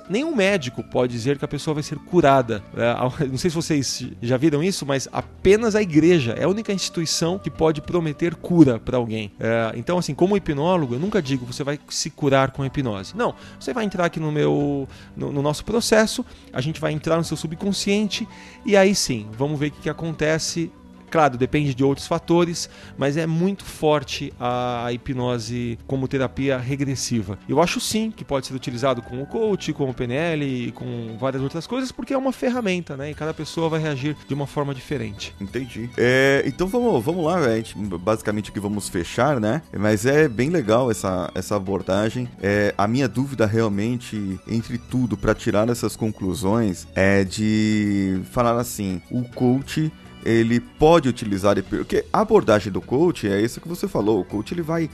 nenhum médico pode dizer que a pessoa vai ser curada. É, não sei se vocês já viram isso, mas apenas a igreja é a única instituição que pode prometer cura para alguém. É, então, assim, como hipnólogo, eu nunca digo você vai se curar com hipnose. Não, você vai entrar aqui no meu, no, no nosso processo, a gente vai entrar no seu subconsciente e aí sim, vamos ver o que, que acontece Claro, depende de outros fatores, mas é muito forte a hipnose como terapia regressiva. Eu acho sim que pode ser utilizado com o coach, com o PNL e com várias outras coisas, porque é uma ferramenta, né? E cada pessoa vai reagir de uma forma diferente. Entendi. É, então vamos, vamos lá, gente basicamente aqui vamos fechar, né? Mas é bem legal essa, essa abordagem. É, a minha dúvida realmente, entre tudo, para tirar essas conclusões, é de falar assim: o coach ele pode utilizar porque a abordagem do coach é isso que você falou, o coach ele vai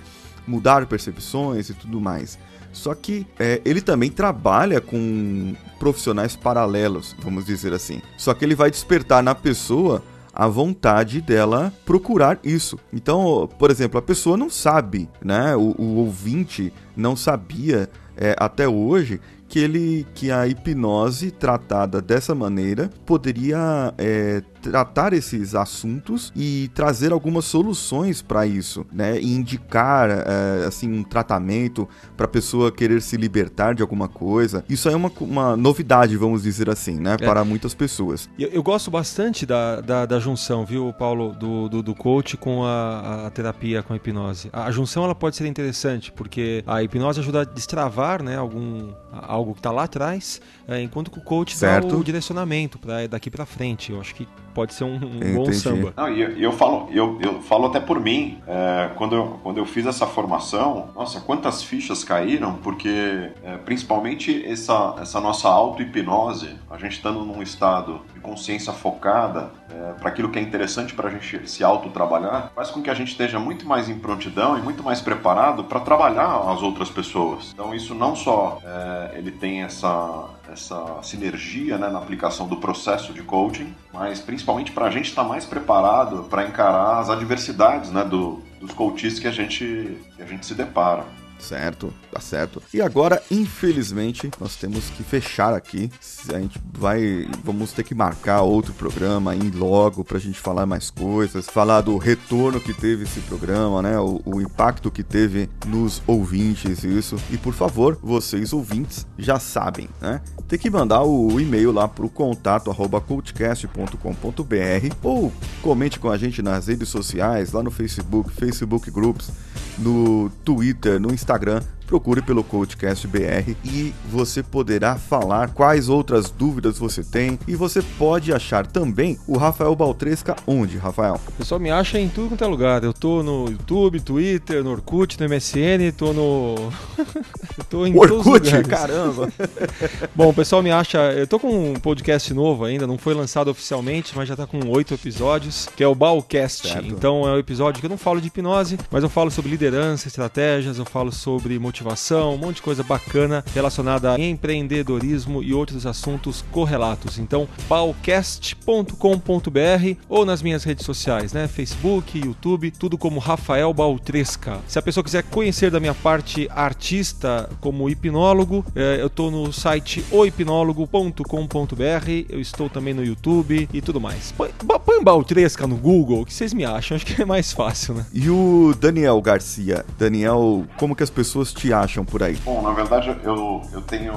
mudar percepções e tudo mais. Só que é, ele também trabalha com profissionais paralelos, vamos dizer assim. Só que ele vai despertar na pessoa a vontade dela procurar isso. Então, por exemplo, a pessoa não sabe, né? O, o ouvinte não sabia é, até hoje que ele que a hipnose tratada dessa maneira poderia é, tratar esses assuntos e trazer algumas soluções para isso, né? E indicar é, assim um tratamento para a pessoa querer se libertar de alguma coisa. Isso é uma, uma novidade, vamos dizer assim, né? É. Para muitas pessoas. Eu, eu gosto bastante da, da, da, junção, viu, Paulo, do, do, do coach com a, a, terapia com a hipnose. A, a junção ela pode ser interessante porque a hipnose ajuda a destravar, né? Algum algo que está lá atrás, é, enquanto que o coach certo. dá o direcionamento para daqui para frente. Eu acho que pode ser um, um bom samba. Não, e eu, falo, eu, eu falo até por mim, é, quando, eu, quando eu fiz essa formação, nossa, quantas fichas caíram, porque é, principalmente essa, essa nossa auto-hipnose, a gente estando num estado consciência focada é, para aquilo que é interessante para a gente se auto-trabalhar, faz com que a gente esteja muito mais em prontidão e muito mais preparado para trabalhar as outras pessoas. Então isso não só é, ele tem essa essa sinergia né, na aplicação do processo de coaching, mas principalmente para a gente estar tá mais preparado para encarar as adversidades né, do, dos coaches que a gente, que a gente se depara. Certo, tá certo. E agora, infelizmente, nós temos que fechar aqui. A gente vai. Vamos ter que marcar outro programa aí logo pra gente falar mais coisas, falar do retorno que teve esse programa, né? O, o impacto que teve nos ouvintes, isso. E por favor, vocês ouvintes já sabem, né? Tem que mandar o e-mail lá pro contato arroba cultcast.com.br ou comente com a gente nas redes sociais, lá no Facebook, Facebook Groups, no Twitter, no Instagram procure pelo Coachcast BR e você poderá falar quais outras dúvidas você tem e você pode achar também o Rafael Baltresca onde, Rafael? O pessoal me acha em tudo quanto é lugar. Eu tô no YouTube, Twitter, no Orkut, no MSN, tô no eu tô em Orkut, caramba. Bom, o pessoal me acha, eu tô com um podcast novo ainda, não foi lançado oficialmente, mas já tá com oito episódios, que é o Balcast. Certo. Então é um episódio que eu não falo de hipnose, mas eu falo sobre liderança, estratégias, eu falo sobre motivação motivação, um monte de coisa bacana relacionada a empreendedorismo e outros assuntos correlatos. Então, balcast.com.br ou nas minhas redes sociais, né? Facebook, YouTube, tudo como Rafael Baltresca. Se a pessoa quiser conhecer da minha parte artista como hipnólogo, é, eu estou no site oipnólogo.com.br, eu estou também no YouTube e tudo mais. Põe Baltresca no Google, que vocês me acham, acho que é mais fácil, né? E o Daniel Garcia? Daniel, como que as pessoas te acham por aí? Bom, na verdade eu, eu tenho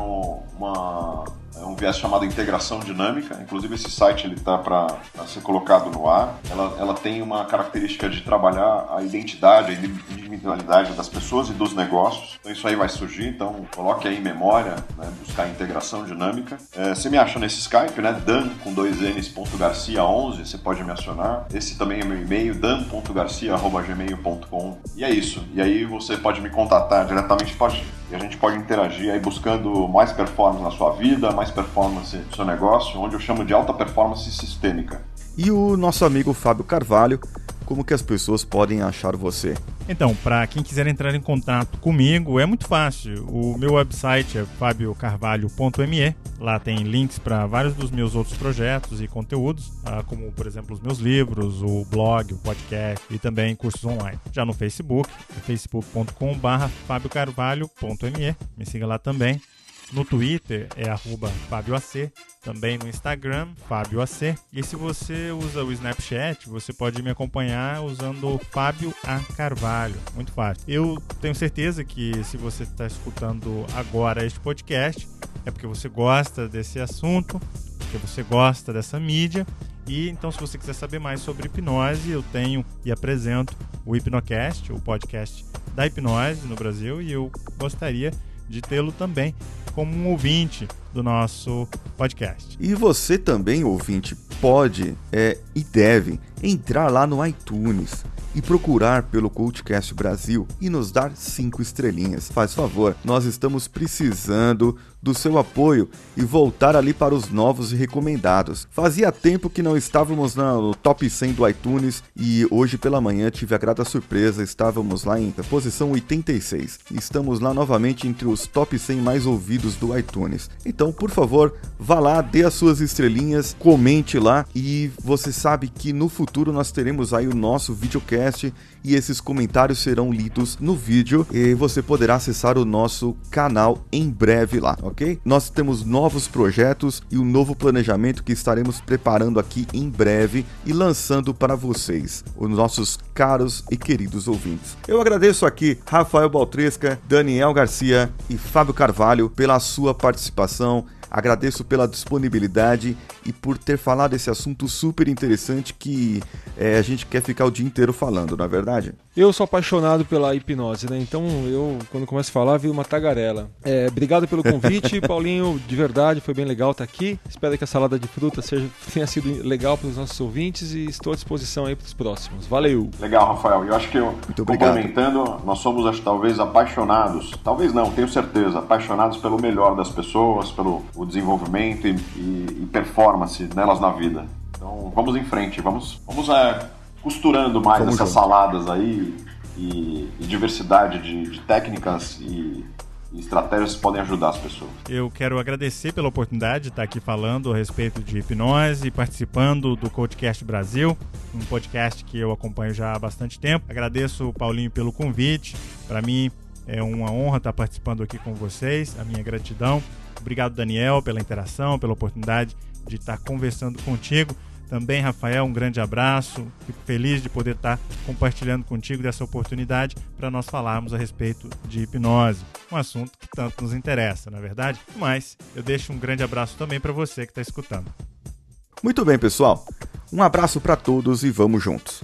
uma é um viés chamado integração dinâmica. Inclusive esse site ele está para ser colocado no ar. Ela, ela tem uma característica de trabalhar a identidade, a individualidade das pessoas e dos negócios. Então isso aí vai surgir. Então coloque aí em memória, né, buscar integração dinâmica. É, você me acha nesse Skype, né? Dan com dois n's ponto Garcia 11. Você pode me acionar. Esse também é meu e-mail dan.garcia@gmail.com. E é isso. E aí você pode me contatar diretamente. Pode e a gente pode interagir aí buscando mais performance na sua vida, mais performance no seu negócio, onde eu chamo de alta performance sistêmica. E o nosso amigo Fábio Carvalho como que as pessoas podem achar você? Então, para quem quiser entrar em contato comigo, é muito fácil. O meu website é fabiocarvalho.me. Lá tem links para vários dos meus outros projetos e conteúdos, ah, como, por exemplo, os meus livros, o blog, o podcast e também cursos online. Já no Facebook, é facebook.com.br fabiocarvalho.me. Me siga lá também. No Twitter é FábioAC, também no Instagram, FábioAC. E se você usa o Snapchat, você pode me acompanhar usando Fábio A Carvalho. Muito fácil. Eu tenho certeza que se você está escutando agora este podcast, é porque você gosta desse assunto, porque você gosta dessa mídia. E então, se você quiser saber mais sobre hipnose, eu tenho e apresento o Hipnocast, o podcast da hipnose no Brasil, e eu gostaria de tê-lo também como um ouvinte do nosso podcast. E você também, ouvinte, pode é, e deve entrar lá no iTunes e procurar pelo Cultcast Brasil e nos dar cinco estrelinhas. Faz favor, nós estamos precisando do seu apoio e voltar ali para os novos e recomendados. Fazia tempo que não estávamos no top 100 do iTunes e hoje pela manhã tive a grata surpresa, estávamos lá em posição 86. Estamos lá novamente entre os top 100 mais ouvidos do iTunes. Então, por favor, vá lá, dê as suas estrelinhas, comente lá e você sabe que no futuro nós teremos aí o nosso videocast e esses comentários serão lidos no vídeo e você poderá acessar o nosso canal em breve lá, ok? Nós temos novos projetos e um novo planejamento que estaremos preparando aqui em breve e lançando para vocês, os nossos caros e queridos ouvintes. Eu agradeço aqui Rafael Baltresca, Daniel Garcia e Fábio Carvalho pela sua participação Agradeço pela disponibilidade e por ter falado esse assunto super interessante que é, a gente quer ficar o dia inteiro falando, não é verdade? Eu sou apaixonado pela hipnose, né? Então eu, quando começo a falar, vi uma tagarela. É, obrigado pelo convite, Paulinho. De verdade, foi bem legal estar aqui. Espero que a salada de fruta seja, tenha sido legal para os nossos ouvintes e estou à disposição aí para os próximos. Valeu! Legal, Rafael. Eu acho que eu, Muito complementando, nós somos, acho, talvez, apaixonados, talvez não, tenho certeza, apaixonados pelo melhor das pessoas, pelo desenvolvimento e, e, e performance nelas na vida. Então vamos em frente, vamos, vamos é, costurando mais vamos essas junto. saladas aí e, e diversidade de, de técnicas e, estratégias que podem ajudar as pessoas. Eu quero agradecer pela oportunidade de estar aqui falando a respeito de hipnose, participando do Codecast Brasil, um podcast que eu acompanho já há bastante tempo. Agradeço o Paulinho pelo convite. Para mim é uma honra estar participando aqui com vocês. A minha gratidão. Obrigado, Daniel, pela interação, pela oportunidade de estar conversando contigo. Também, Rafael, um grande abraço. Fico feliz de poder estar compartilhando contigo dessa oportunidade para nós falarmos a respeito de hipnose, um assunto que tanto nos interessa, na é verdade? Mas eu deixo um grande abraço também para você que está escutando. Muito bem, pessoal. Um abraço para todos e vamos juntos.